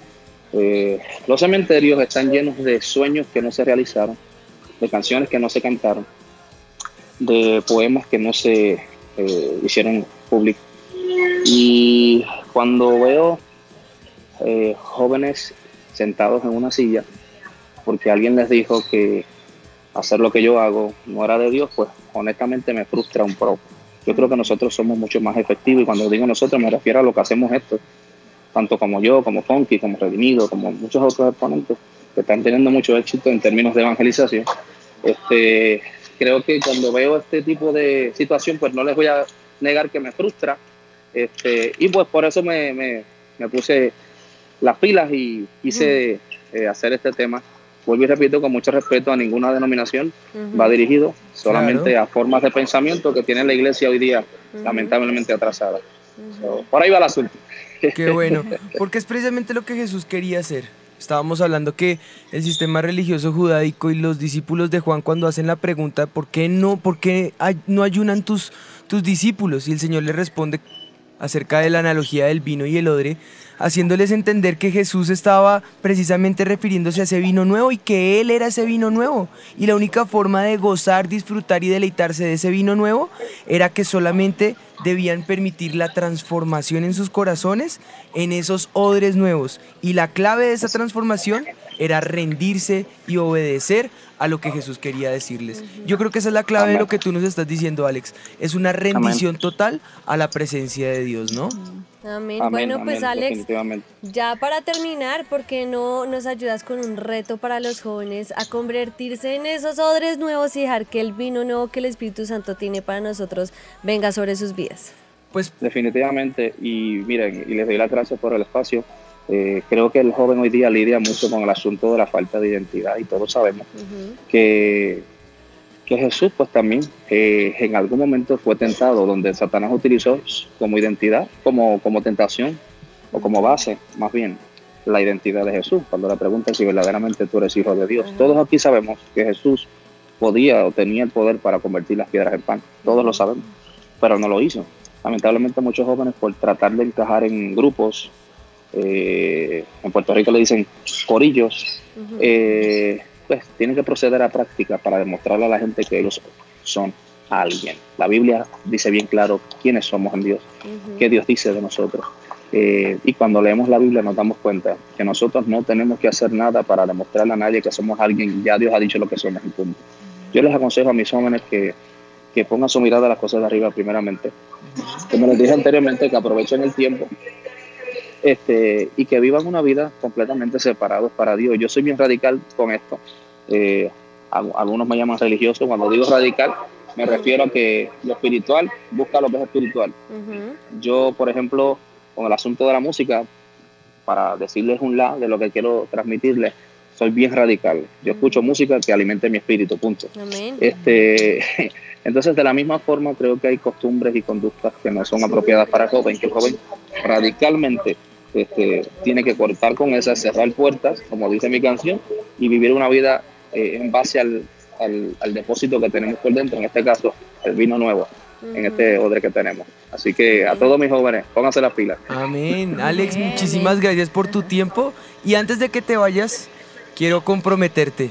eh, los cementerios están llenos de sueños que no se realizaron, de canciones que no se cantaron, de poemas que no se eh, hicieron públicos. Y cuando veo jóvenes sentados en una silla, porque alguien les dijo que hacer lo que yo hago no era de Dios, pues honestamente me frustra un poco. Yo creo que nosotros somos mucho más efectivos y cuando digo nosotros me refiero a lo que hacemos esto, tanto como yo, como Funky, como Redimido, como muchos otros exponentes que están teniendo mucho éxito en términos de evangelización. Este, creo que cuando veo este tipo de situación, pues no les voy a negar que me frustra. Este, y pues por eso me, me, me puse las pilas y quise eh, hacer este tema. Vuelvo y repito, con mucho respeto a ninguna denominación, va dirigido solamente Claro. a formas de pensamiento que tiene la iglesia hoy día, lamentablemente atrasada. So, por ahí va el asunto. Qué bueno, porque es precisamente lo que Jesús quería hacer. Estábamos hablando que el sistema religioso judaico y los discípulos de Juan cuando hacen la pregunta, ¿por qué no, por qué no ayunan tus, tus discípulos? Y el Señor les responde acerca de la analogía del vino y el odre, haciéndoles entender que Jesús estaba precisamente refiriéndose a ese vino nuevo y que Él era ese vino nuevo. Y la única forma de gozar, disfrutar y deleitarse de ese vino nuevo era que solamente debían permitir la transformación en sus corazones en esos odres nuevos. Y la clave de esa transformación era rendirse y obedecer a lo que Jesús quería decirles. Yo creo que esa es la clave de lo que tú nos estás diciendo, Alex. Es una rendición total a la presencia de Dios, ¿no? Amén. Amén, Bueno, pues Alex, ya para terminar, ¿por qué no nos ayudas con un reto para los jóvenes a convertirse en esos odres nuevos y dejar que el vino nuevo que el Espíritu Santo tiene para nosotros venga sobre sus vidas? Pues Definitivamente, y miren, y les doy las gracias por el espacio. Eh, creo que el joven hoy día lidia mucho con el asunto de la falta de identidad y todos sabemos que, que Jesús pues también eh, en algún momento fue tentado, donde Satanás utilizó como identidad, como, como tentación o como base, más bien, la identidad de Jesús, cuando le preguntan si verdaderamente tú eres hijo de Dios. Todos aquí sabemos que Jesús podía o tenía el poder para convertir las piedras en pan, todos lo sabemos, pero no lo hizo. Lamentablemente muchos jóvenes por tratar de encajar en grupos, eh, en Puerto Rico le dicen corillos, eh, pues tienen que proceder a práctica para demostrarle a la gente que ellos son alguien. La Biblia dice bien claro quiénes somos en Dios, qué Dios dice de nosotros. Eh, y cuando leemos la Biblia nos damos cuenta que nosotros no tenemos que hacer nada para demostrarle a nadie que somos alguien, ya Dios ha dicho lo que somos y punto. Yo les aconsejo a mis jóvenes que, que pongan su mirada a las cosas de arriba primeramente. Como les dije anteriormente, que aprovechen el tiempo este, y que vivan una vida completamente separados para Dios. Yo soy bien radical con esto. Eh, al- algunos me llaman religioso. Cuando digo radical, me refiero a que lo espiritual busca lo que es espiritual. Yo, por ejemplo, con el asunto de la música, para decirles un la de lo que quiero transmitirles, soy bien radical. Yo escucho música que alimente mi espíritu, punto. Amén. Este, entonces, de la misma forma, creo que hay costumbres y conductas que no son apropiadas para el joven, que el joven radicalmente este, tiene que cortar con esas, cerrar puertas, como dice mi canción, y vivir una vida eh, en base al, al, al depósito que tenemos por dentro, en este caso, el vino nuevo, en este odre que tenemos. Así que a todos mis jóvenes, pónganse las pilas. Amén. Alex, muchísimas gracias por tu tiempo. Y antes de que te vayas, quiero comprometerte.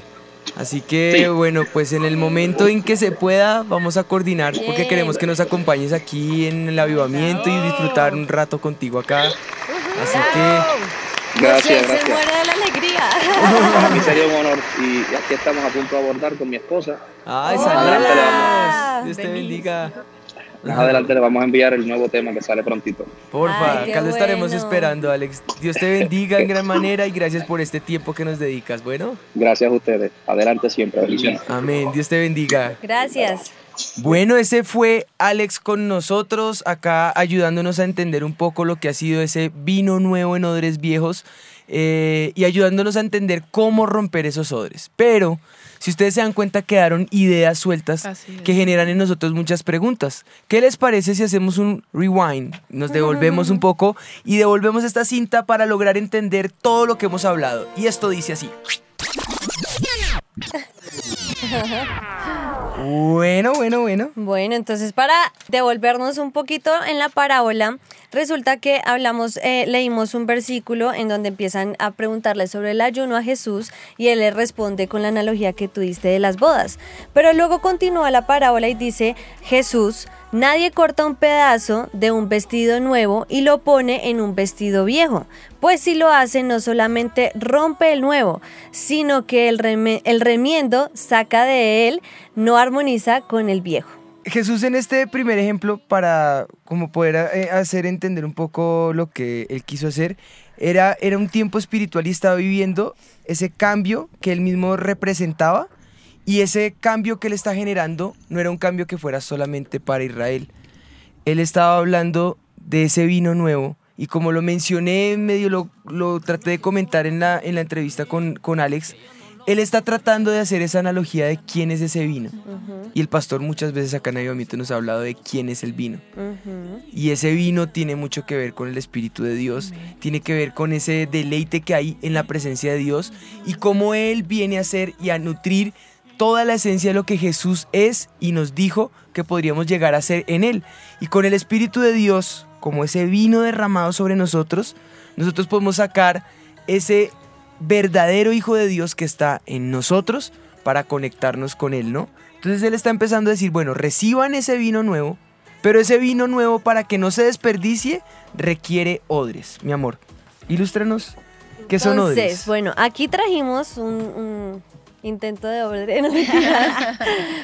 Así que Sí. bueno, pues en el momento en que se pueda, vamos a coordinar porque queremos que nos acompañes aquí en el avivamiento y disfrutar un rato contigo acá. Así que Gracias, se gracias. muere de la alegría. Para mí sería un honor y aquí estamos a punto de abordar con mi esposa. ¡Ay, Más adelante le vamos- saludos! Dios te bendiga. Más adelante le vamos a enviar el nuevo tema que sale prontito. Porfa, Ay, acá lo estaremos bueno. esperando, Alex. Dios te bendiga en gran manera y gracias por este tiempo que nos dedicas. Bueno, Gracias a ustedes. Adelante siempre. Bendiciones. amén. Dios te bendiga. Gracias. Bueno, ese fue Alex con nosotros, acá ayudándonos a entender un poco lo que ha sido ese vino nuevo en odres viejos eh, y ayudándonos a entender cómo romper esos odres. Pero, si ustedes se dan cuenta, quedaron ideas sueltas es. que generan en nosotros muchas preguntas. ¿Qué les parece si hacemos un rewind? Nos devolvemos un poco y devolvemos esta cinta para lograr entender todo lo que hemos hablado. Y esto dice así. Bueno, bueno, bueno. Bueno, entonces para devolvernos un poquito en la parábola, resulta que hablamos, eh, leímos un versículo en donde empiezan a preguntarle sobre el ayuno a Jesús y él le responde con la analogía que tú diste de las bodas. Pero luego continúa la parábola y dice, Jesús, nadie corta un pedazo de un vestido nuevo y lo pone en un vestido viejo, pues si lo hace no solamente rompe el nuevo, sino que el remiendo saca de él, no armoniza con el viejo. Jesús en este primer ejemplo, para como poder eh, hacer entender un poco lo que él quiso hacer, era, era un tiempo espiritual y estaba viviendo ese cambio que él mismo representaba y ese cambio que él está generando no era un cambio que fuera solamente para Israel. Él estaba hablando de ese vino nuevo y como lo mencioné, medio lo, lo traté de comentar en la, en la entrevista con, con Alex, él está tratando de hacer esa analogía de quién es ese vino. Y el pastor muchas veces acá en Avivamiento nos ha hablado de quién es el vino. Y ese vino tiene mucho que ver con el Espíritu de Dios, tiene que ver con ese deleite que hay en la presencia de Dios y cómo Él viene a ser y a nutrir toda la esencia de lo que Jesús es y nos dijo que podríamos llegar a ser en Él. Y con el Espíritu de Dios, como ese vino derramado sobre nosotros, nosotros podemos sacar ese verdadero Hijo de Dios que está en nosotros para conectarnos con Él, ¿no? Entonces Él está empezando a decir, bueno, reciban ese vino nuevo, pero ese vino nuevo para que no se desperdicie requiere odres, mi amor. Ilústranos qué son Entonces, odres. bueno, aquí trajimos un, un intento de odre, no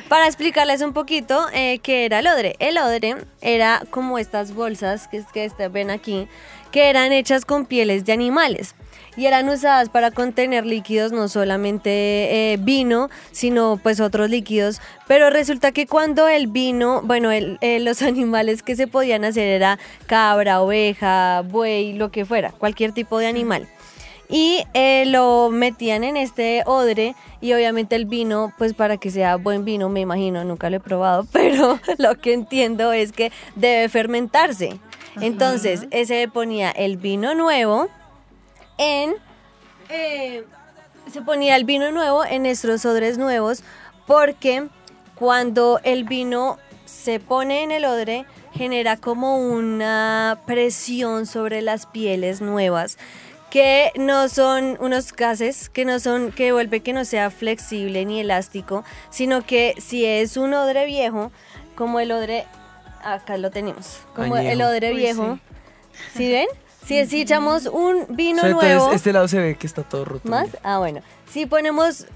para explicarles un poquito eh, qué era el odre. El odre era como estas bolsas que, que este- ven aquí, que eran hechas con pieles de animales y eran usadas para contener líquidos, no solamente eh, vino, sino pues otros líquidos. Pero resulta que cuando el vino, bueno, el- eh, los animales que se podían hacer era cabra, oveja, buey, lo que fuera, cualquier tipo de animal y eh, lo metían en este odre y obviamente el vino, pues para que sea buen vino, me imagino, nunca lo he probado, pero lo que entiendo es que debe fermentarse. Entonces, ese ponía el vino nuevo en... eh, se ponía el vino nuevo en nuestros odres nuevos porque cuando el vino se pone en el odre genera como una presión sobre las pieles nuevas que no son unos gases, que no son, que vuelve que no sea flexible ni elástico, sino que si es un odre viejo, como el odre, acá lo tenemos, como el odre Uy, viejo, ¿sí ven? Si, si echamos un vino O sea, entonces, nuevo, este lado se ve que está todo roto. más, ah bueno, si ponemos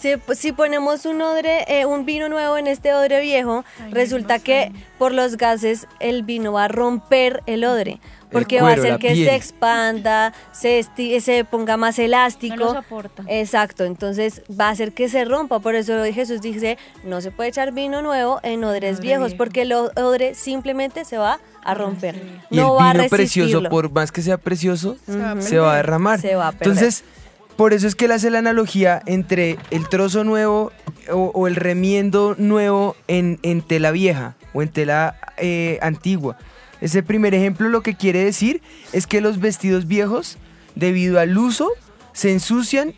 si, si ponemos un odre, eh, un vino nuevo en este odre viejo, resulta que por los gases el vino va a romper el odre. Porque va a hacer que piel. se expanda, se, esti- se ponga más elástico. No nos aporta. Exacto, entonces va a hacer que se rompa. Por eso Jesús dice, no se puede echar vino nuevo en odres Odre viejos, viejo. porque el odre simplemente se va a romper. Y no el va a vino precioso, resistirlo. por más que sea precioso, Se va a se va a derramar. Se va a perder. Entonces, por eso es que él hace la analogía entre el trozo nuevo o, o el remiendo nuevo en, en tela vieja o en tela eh, antigua. Ese primer ejemplo lo que quiere decir es que los vestidos viejos, debido al uso, se ensucian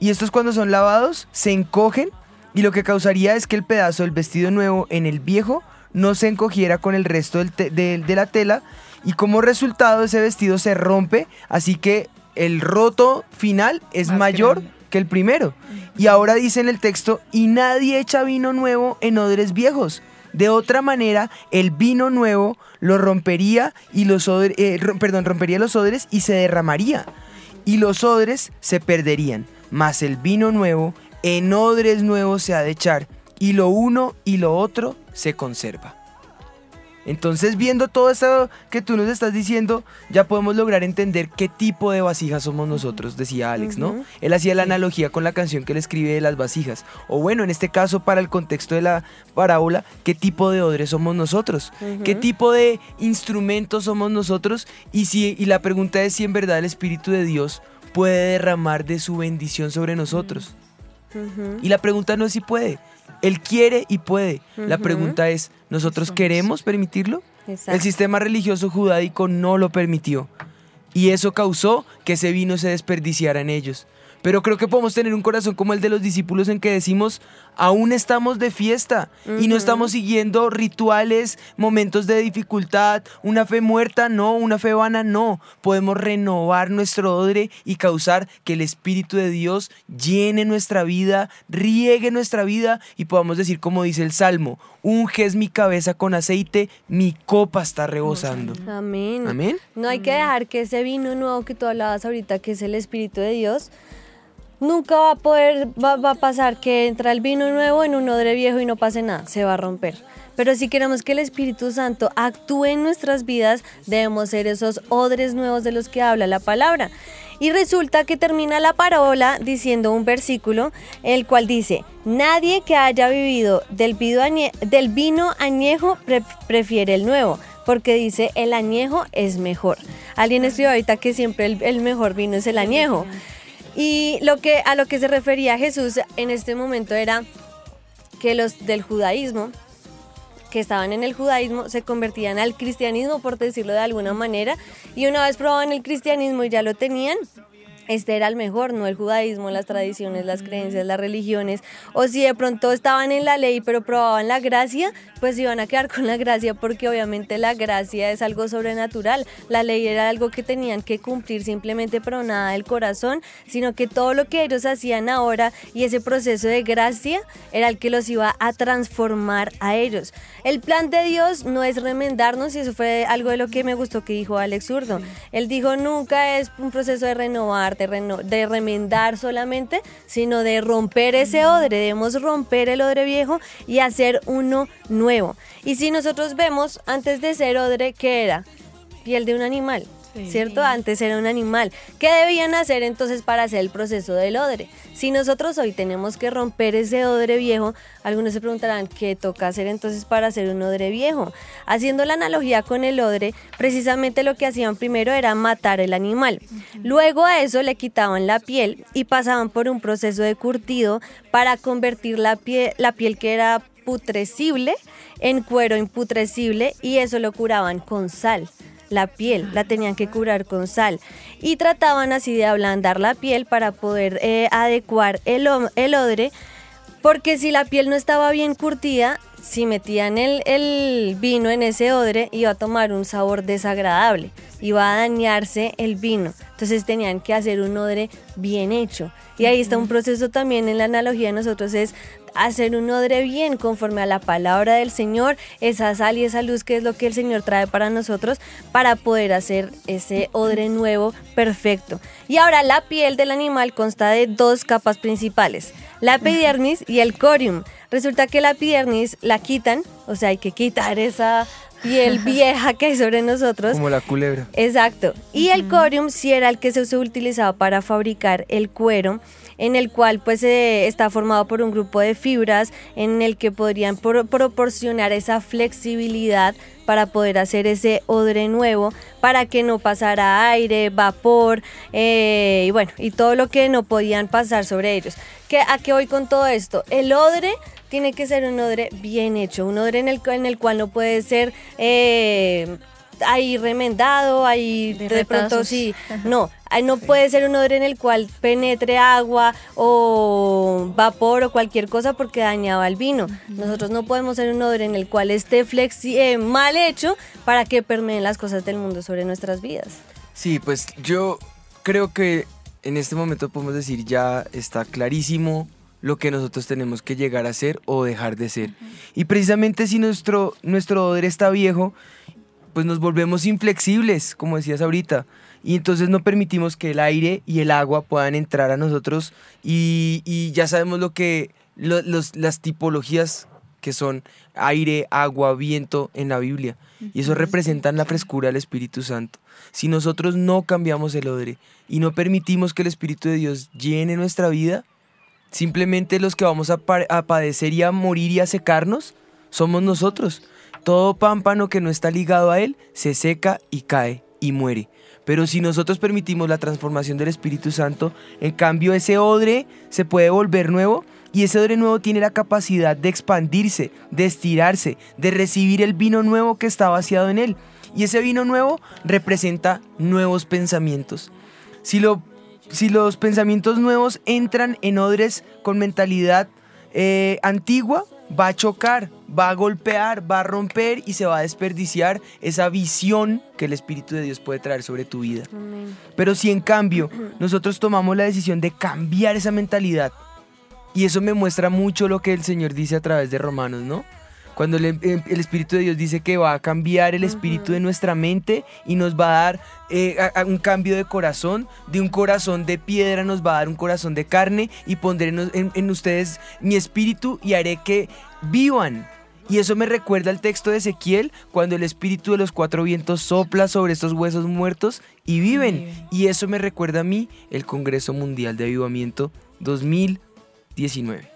y estos cuando son lavados se encogen y lo que causaría es que el pedazo del vestido nuevo en el viejo no se encogiera con el resto del te- de, de la tela y como resultado ese vestido se rompe, así que el roto final es Más mayor grande. que el primero. Y ahora dice en el texto, y nadie echa vino nuevo en odres viejos. De otra manera, el vino nuevo lo rompería y los odre- eh, perdón, rompería los odres y se derramaría. Y los odres se perderían. Mas el vino nuevo en odres nuevos se ha de echar. Y lo uno y lo otro se conserva. Entonces, viendo todo eso que tú nos estás diciendo, ya podemos lograr entender qué tipo de vasijas somos nosotros, decía Alex, ¿no? Él hacía la analogía con la canción que él escribe de las vasijas. O bueno, en este caso, para el contexto de la parábola, ¿qué tipo de odres somos nosotros? ¿Qué tipo de instrumentos somos nosotros? Y, si, y la pregunta es si en verdad el Espíritu de Dios puede derramar de su bendición sobre nosotros. Y la pregunta no es si puede. Él quiere y puede. La pregunta es, ¿nosotros queremos permitirlo? El sistema religioso judáico no lo permitió. Y eso causó que ese vino se desperdiciara en ellos. Pero creo que podemos tener un corazón como el de los discípulos en que decimos, aún estamos de fiesta y no estamos siguiendo rituales, momentos de dificultad, una fe muerta, no, una fe vana, no. Podemos renovar nuestro odre y causar que el Espíritu de Dios llene nuestra vida, riegue nuestra vida y podamos decir como dice el Salmo, unges mi cabeza con aceite, mi copa está rebosando. Amén. Amén. No hay que dejar que ese vino nuevo que tú hablabas ahorita, que es el Espíritu de Dios, nunca va a poder, va, a pasar que entra el vino nuevo en un odre viejo y no pase nada, se va a romper. Pero si queremos que el Espíritu Santo actúe en nuestras vidas, debemos ser esos odres nuevos de los que habla la palabra. Y resulta que termina la parábola diciendo un versículo, el cual dice, nadie que haya vivido del, vino añejo pre- prefiere el nuevo, porque dice, el añejo es mejor. Alguien escribió ahorita que siempre el mejor vino es el añejo. Y lo que, a lo que se refería Jesús en este momento era que los del judaísmo, que estaban en el judaísmo, se convertían al cristianismo, por decirlo de alguna manera, y una vez probaban el cristianismo y ya lo tenían, este era el mejor, no el judaísmo, las tradiciones, las creencias, las religiones. O si de pronto estaban en la ley pero probaban la gracia, pues iban a quedar con la gracia porque obviamente la gracia es algo sobrenatural. La ley era algo que tenían que cumplir simplemente pero nada del corazón, sino que todo lo que ellos hacían ahora y ese proceso de gracia era el que los iba a transformar a ellos. El plan de Dios no es remendarnos y eso fue algo de lo que me gustó que dijo Alex Zurdo. Él dijo nunca es un proceso de renovar, reno- de remendar solamente, sino de romper ese odre. Debemos romper el odre viejo y hacer uno nuevo. Y si nosotros vemos antes de ser odre, ¿qué era? Piel de un animal. ¿Cierto? Antes era un animal. ¿Qué debían hacer entonces para hacer el proceso del odre? Si nosotros hoy tenemos que romper ese odre viejo, algunos se preguntarán qué toca hacer entonces para hacer un odre viejo. Haciendo la analogía con el odre, precisamente lo que hacían primero era matar el animal. Luego a eso le quitaban la piel y pasaban por un proceso de curtido para convertir la piel, la piel que era putrecible en cuero imputrecible y eso lo curaban con sal. La piel la tenían que curar con sal. Y trataban así de ablandar la piel para poder eh, adecuar el, el odre porque si la piel no estaba bien curtida, si metían el, el vino en ese odre, iba a tomar un sabor desagradable, iba a dañarse el vino. Entonces tenían que hacer un odre bien hecho. Y ahí está un proceso también en la analogía de nosotros, es hacer un odre bien conforme a la palabra del Señor, esa sal y esa luz que es lo que el Señor trae para nosotros, para poder hacer ese odre nuevo perfecto. Y ahora la piel del animal consta de dos capas principales, la epidermis y el corium. Resulta que la epidermis la quitan, o sea, hay que quitar esa piel vieja que hay sobre nosotros. Como la culebra. Exacto. Y el corium sí era el que se utilizaba para fabricar el cuero, en el cual pues eh, está formado por un grupo de fibras en el que podrían pro- proporcionar esa flexibilidad para poder hacer ese odre nuevo, para que no pasara aire, vapor, eh, y bueno, y todo lo que no podían pasar sobre ellos. ¿Qué, ¿A qué voy con todo esto? El odre tiene que ser un odre bien hecho, un odre en el, en el cual no puede ser eh, ahí remendado, ahí De de, pronto sí, no, no puede ser un odre en el cual penetre agua o vapor o cualquier cosa porque dañaba el vino. Nosotros no podemos ser un odre en el cual esté flexi eh, mal hecho para que permeen las cosas del mundo sobre nuestras vidas. Sí, pues yo creo que en este momento podemos decir ya está clarísimo lo que nosotros tenemos que llegar a ser o dejar de ser. Y precisamente si nuestro, nuestro odre está viejo, pues nos volvemos inflexibles, como decías ahorita. Y entonces no permitimos que el aire y el agua puedan entrar a nosotros y, y ya sabemos lo que lo- los- las tipologías que que son aire, agua, viento en la Biblia. Y eso representan la frescura del Espíritu Santo. Si nosotros no cambiamos el odre y no permitimos que el Espíritu de Dios llene nuestra vida, simplemente los que vamos a, pa- a padecer y a morir y a secarnos somos nosotros. Todo pámpano que no está ligado a Él se seca y cae y muere. Pero si nosotros permitimos la transformación del Espíritu Santo, en cambio ese odre se puede volver nuevo y ese odre nuevo tiene la capacidad de expandirse, de estirarse, de recibir el vino nuevo que está vaciado en él. Y ese vino nuevo representa nuevos pensamientos. Si, lo, si los pensamientos nuevos entran en odres con mentalidad eh, antigua, va a chocar, va a golpear, va a romper y se va a desperdiciar esa visión que el Espíritu de Dios puede traer sobre tu vida. Pero si en cambio nosotros tomamos la decisión de cambiar esa mentalidad, y eso me muestra mucho lo que el Señor dice a través de Romanos, ¿no? Cuando el, el Espíritu de Dios dice que va a cambiar el espíritu de nuestra mente y nos va a dar eh, a- a un cambio de corazón, de un corazón de piedra nos va a dar un corazón de carne y pondré en, en- en ustedes mi espíritu y haré que vivan. Y eso me recuerda al texto de Ezequiel, cuando el espíritu de los cuatro vientos sopla sobre estos huesos muertos y viven. Y eso me recuerda a mí el Congreso Mundial de Avivamiento 2019.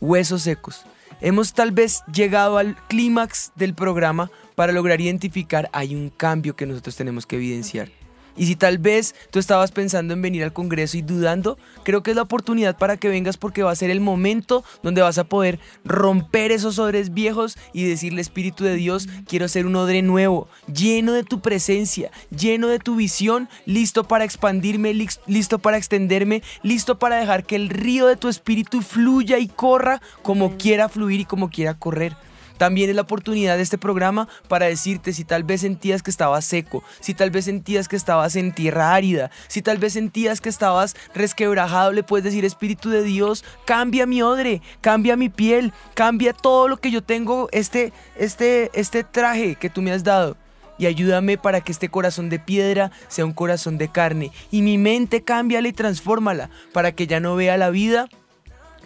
Huesos secos. Hemos tal vez llegado al clímax del programa para lograr identificar hay un cambio que nosotros tenemos que evidenciar. Y si tal vez tú estabas pensando en venir al Congreso y dudando, creo que es la oportunidad para que vengas porque va a ser el momento donde vas a poder romper esos odres viejos y decirle Espíritu de Dios, quiero ser un odre nuevo, lleno de tu presencia, lleno de tu visión, listo para expandirme, lis- listo para extenderme, listo para dejar que el río de tu espíritu fluya y corra como quiera fluir y como quiera correr. También es la oportunidad de este programa para decirte si tal vez sentías que estabas seco, si tal vez sentías que estabas en tierra árida, si tal vez sentías que estabas resquebrajado, le puedes decir Espíritu de Dios, cambia mi odre, cambia mi piel, cambia todo lo que yo tengo, este, este, este traje que tú me has dado. Y ayúdame para que este corazón de piedra sea un corazón de carne. Y mi mente cámbiala y transfórmala para que ya no vea la vida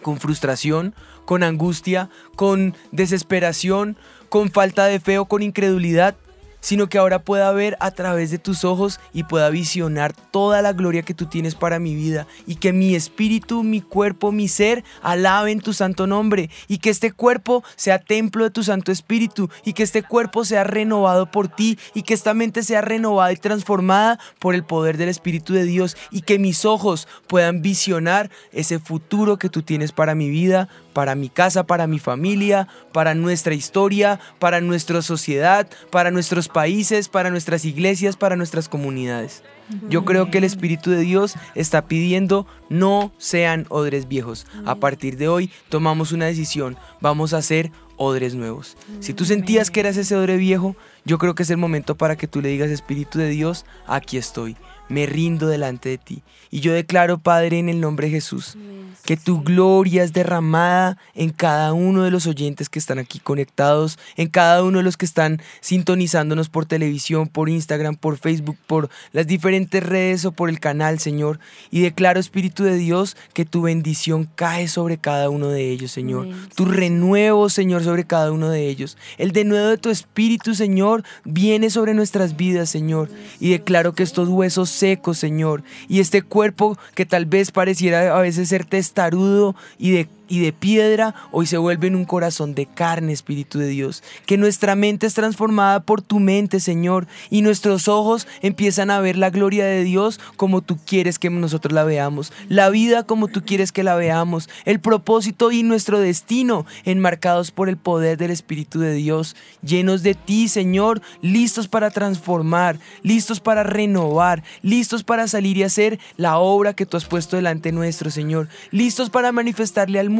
con frustración, con angustia, con desesperación, con falta de fe o con incredulidad, sino que ahora pueda ver a través de tus ojos y pueda visionar toda la gloria que tú tienes para mi vida y que mi espíritu, mi cuerpo, mi ser alaben tu santo nombre y que este cuerpo sea templo de tu santo espíritu y que este cuerpo sea renovado por ti y que esta mente sea renovada y transformada por el poder del espíritu de Dios y que mis ojos puedan visionar ese futuro que tú tienes para mi vida, para mi casa, para mi familia, para nuestra historia, para nuestra sociedad, para nuestros países, para nuestras iglesias, para nuestras comunidades. Yo creo que el Espíritu de Dios está pidiendo no sean odres viejos. A partir de hoy tomamos una decisión, vamos a ser odres nuevos. Si tú sentías que eras ese odre viejo, yo creo que es el momento para que tú le digas, Espíritu de Dios, aquí estoy, me rindo delante de ti. Y yo declaro, Padre, en el nombre de Jesús, que tu gloria es derramada en cada uno de los oyentes que están aquí conectados, en cada uno de los que están sintonizándonos por televisión, por Instagram, por Facebook, por las diferentes redes o por el canal, Señor. Y declaro, Espíritu de Dios, que tu bendición cae sobre cada uno de ellos, Señor. Tu renuevo, Señor, sobre cada uno de ellos. El denuedo de tu Espíritu, Señor, viene sobre nuestras vidas, Señor. Y declaro que estos huesos secos, Señor, y este cuerpo que tal vez pareciera a veces ser testarudo y de y de piedra, hoy se vuelve en un corazón de carne, Espíritu de Dios. Que nuestra mente es transformada por tu mente, Señor, y nuestros ojos empiezan a ver la gloria de Dios como tú quieres que nosotros la veamos, la vida como tú quieres que la veamos, el propósito y nuestro destino enmarcados por el poder del Espíritu de Dios, llenos de ti, Señor, listos para transformar, listos para renovar, listos para salir y hacer la obra que tú has puesto delante nuestro, Señor, listos para manifestarle al mundo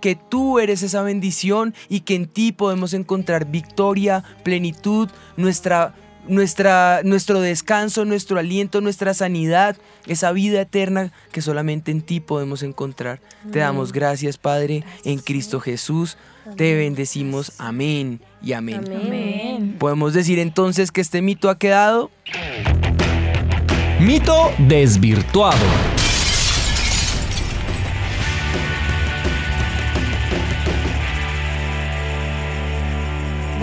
que tú eres esa bendición y que en ti podemos encontrar victoria, plenitud, nuestra nuestra, nuestro descanso, nuestro aliento, nuestra sanidad, esa vida eterna que solamente en ti podemos encontrar. Te damos gracias, Padre, en Cristo Jesús. Te bendecimos. Amén y amén. Amén. Podemos decir entonces que este mito ha quedado Mito desvirtuado.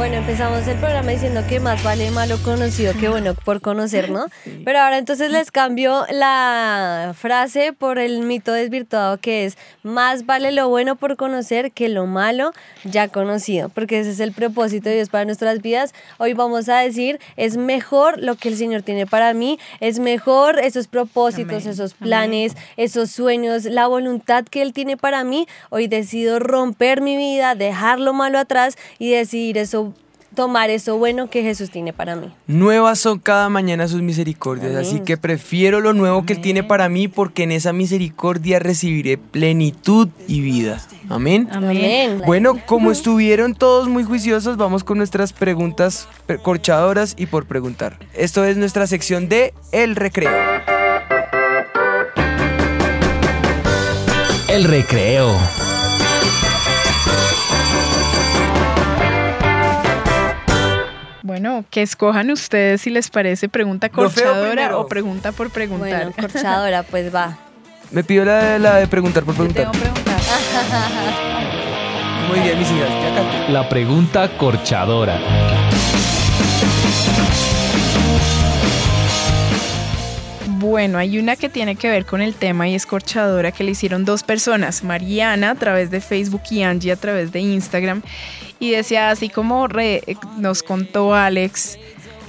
Bueno, empezamos el programa diciendo que más vale malo conocido que bueno por conocer, ¿no? Pero ahora entonces les cambio la frase por el mito desvirtuado que es más vale lo bueno por conocer que lo malo ya conocido, porque ese es el propósito de Dios para nuestras vidas. Hoy vamos a decir, es mejor lo que el Señor tiene para mí, es mejor esos propósitos, Amén. esos planes, esos sueños, la voluntad que Él tiene para mí. Hoy decido romper mi vida, dejar lo malo atrás y decidir eso, tomar eso bueno que Jesús tiene para mí. Nuevas son cada mañana sus misericordias, Amén. así que prefiero lo nuevo que Él tiene para mí porque en esa misericordia recibiré plenitud y vida. Amén. Amén. Bueno, como estuvieron todos muy juiciosos, vamos con nuestras preguntas corchadoras y por preguntar. Esto es nuestra sección de El Recreo. El recreo. Bueno, que escojan ustedes si les parece pregunta corchadora o pregunta por preguntar. Bueno, corchadora, pues va. Me pido la, la de preguntar por preguntar. tengo preguntas. Muy bien, mis hijas, ya canté. La pregunta corchadora. Bueno, hay una que tiene que ver con el tema y es corchadora que le hicieron dos personas, Mariana a través de Facebook y Angie a través de Instagram. Y decía, así como re- nos contó Alex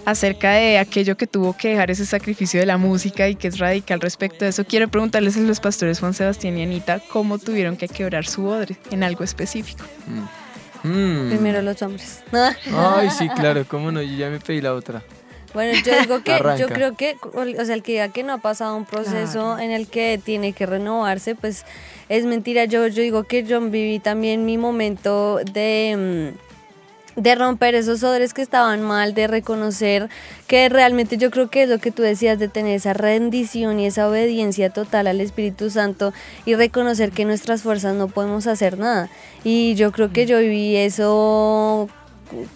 acerca de aquello que tuvo que dejar ese sacrificio de la música y que es radical respecto a eso, quiero preguntarles a los pastores Juan Sebastián y Anita cómo tuvieron que quebrar su odre en algo específico. Mm. Primero los hombres. Ay, sí, claro, cómo no, yo ya me pedí la otra. Bueno, yo digo que Arranca. yo creo que, o sea, el que diga que no ha pasado un proceso en el que tiene que renovarse, pues es mentira. Yo, yo digo que yo viví también mi momento de, mm, de romper esos odres que estaban mal, de reconocer que realmente yo creo que es lo que tú decías, de tener esa rendición y esa obediencia total al Espíritu Santo y reconocer que nuestras fuerzas no podemos hacer nada. Y yo creo que yo viví eso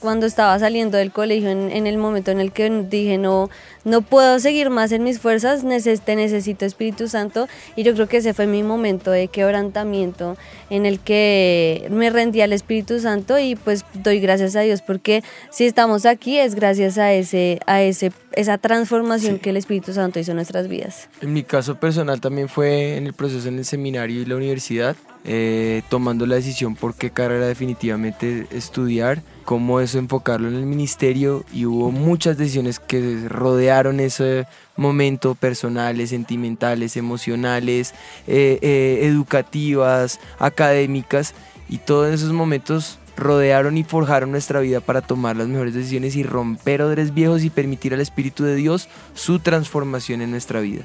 cuando estaba saliendo del colegio en, en el momento en el que dije no no puedo seguir más en mis fuerzas neces te necesito Espíritu Santo. Y yo creo que ese fue mi momento de quebrantamiento en el que me rendí al Espíritu Santo y pues doy gracias a Dios porque si estamos aquí es gracias a ese a ese esa transformación que el Espíritu Santo hizo en nuestras vidas. En mi caso personal también fue en el proceso en el seminario y la universidad, eh, tomando la decisión por qué carrera definitivamente estudiar, cómo eso enfocarlo en el ministerio y hubo muchas decisiones que rodearon ese momento, personales, sentimentales, emocionales, eh, eh, educativas, académicas y todos esos momentos rodearon y forjaron nuestra vida para tomar las mejores decisiones y romper odres viejos y permitir al Espíritu de Dios su transformación en nuestra vida.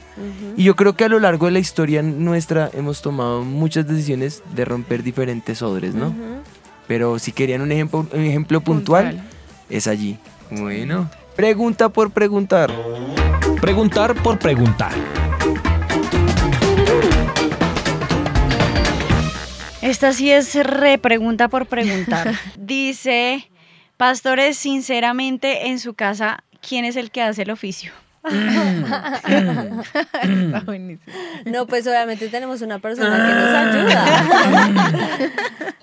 Y yo creo que a lo largo de la historia nuestra hemos tomado muchas decisiones de romper diferentes odres, ¿no? Pero si querían un ejemplo, un ejemplo puntual, es allí. Bueno, pregunta por preguntar. Preguntar por preguntar. Esta sí es repregunta por preguntar. Dice, pastores, sinceramente, en su casa, ¿quién es el que hace el oficio? Está buenísimo. No, pues obviamente tenemos una persona que nos ayuda.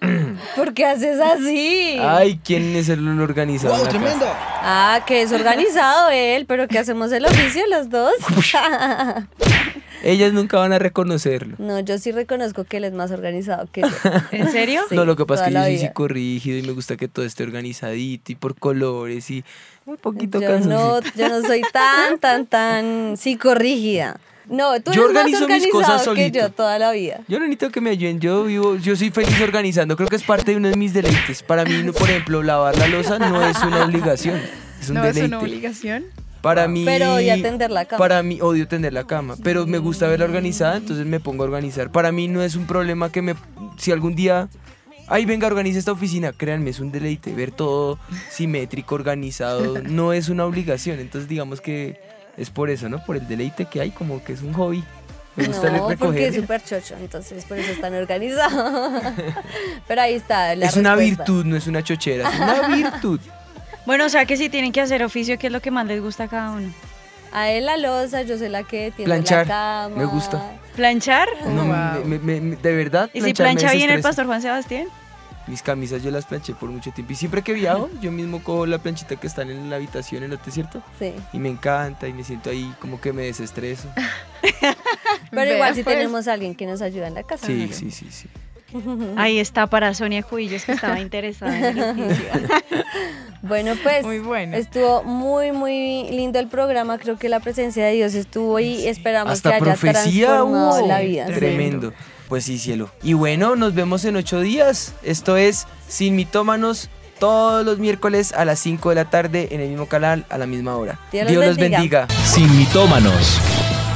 ¿Por qué haces así? Ay, ¿quién es el organizador? la casa? Ah, que es organizado él, pero que hacemos el oficio los dos. Ellas nunca van a reconocerlo. no, yo sí reconozco que él es más organizado que yo. ¿En serio? Sí, no, lo que pasa es que yo soy psicorrígido y me gusta que todo esté organizadito y por colores y un poquito Yo no, yo no soy tan, tan, tan psicorrígida. No, tú Yo eres más organizo mis organizado cosas que solito. yo toda la vida. Yo no necesito que me ayuden, yo vivo, yo soy feliz organizando, creo que es parte de uno de mis deleites. Para mí, por ejemplo, lavar la losa no es una obligación, es un ¿No es deleite. una obligación? Para mí. Pero odia tender la cama. Para mí, odio tender la cama. Pero me gusta verla organizada, entonces me pongo a organizar. Para mí no es un problema que me. Si algún día. Ay, venga, organiza esta oficina. Créanme, es un deleite. Ver todo simétrico, organizado. No es una obligación. Entonces, digamos que es por eso, ¿no? Por el deleite que hay, como que es un hobby. Me gusta No, porque es súper chocho, entonces por eso es tan organizado. Pero ahí está. La Es una respuesta. virtud, no es una chochera. Es una virtud. Bueno, o sea que si tienen que hacer oficio, ¿qué es lo que más les gusta a cada uno? A él la losa, yo soy la que tiene Planchar, la cama. me gusta. ¿Planchar? No, Wow. me- me- me- de verdad. ¿Y si plancha bien el pastor Juan Sebastián? Mis camisas yo las planché por mucho tiempo. Y siempre que viajo, yo mismo cojo la planchita que están en la habitación, ¿no es cierto? Sí. Y me encanta y me siento ahí como que me desestreso. Pero igual Vea, si pues. tenemos a alguien que nos ayuda en la casa. Sí, sí, sí, sí. Ahí está para Sonia Cubillos que estaba interesada en el. Bueno, pues Muy bueno. estuvo muy, muy lindo el programa. Creo que la presencia de Dios estuvo y esperamos Hasta que haya profecía transformado la vida. Tremendo. Pues sí, cielo. Y bueno, nos vemos en ocho días. Esto es Sin Mitómanos todos los miércoles a las 5 de la tarde en el mismo canal a la misma hora. Dios los los bendiga. bendiga. Sin mitómanos.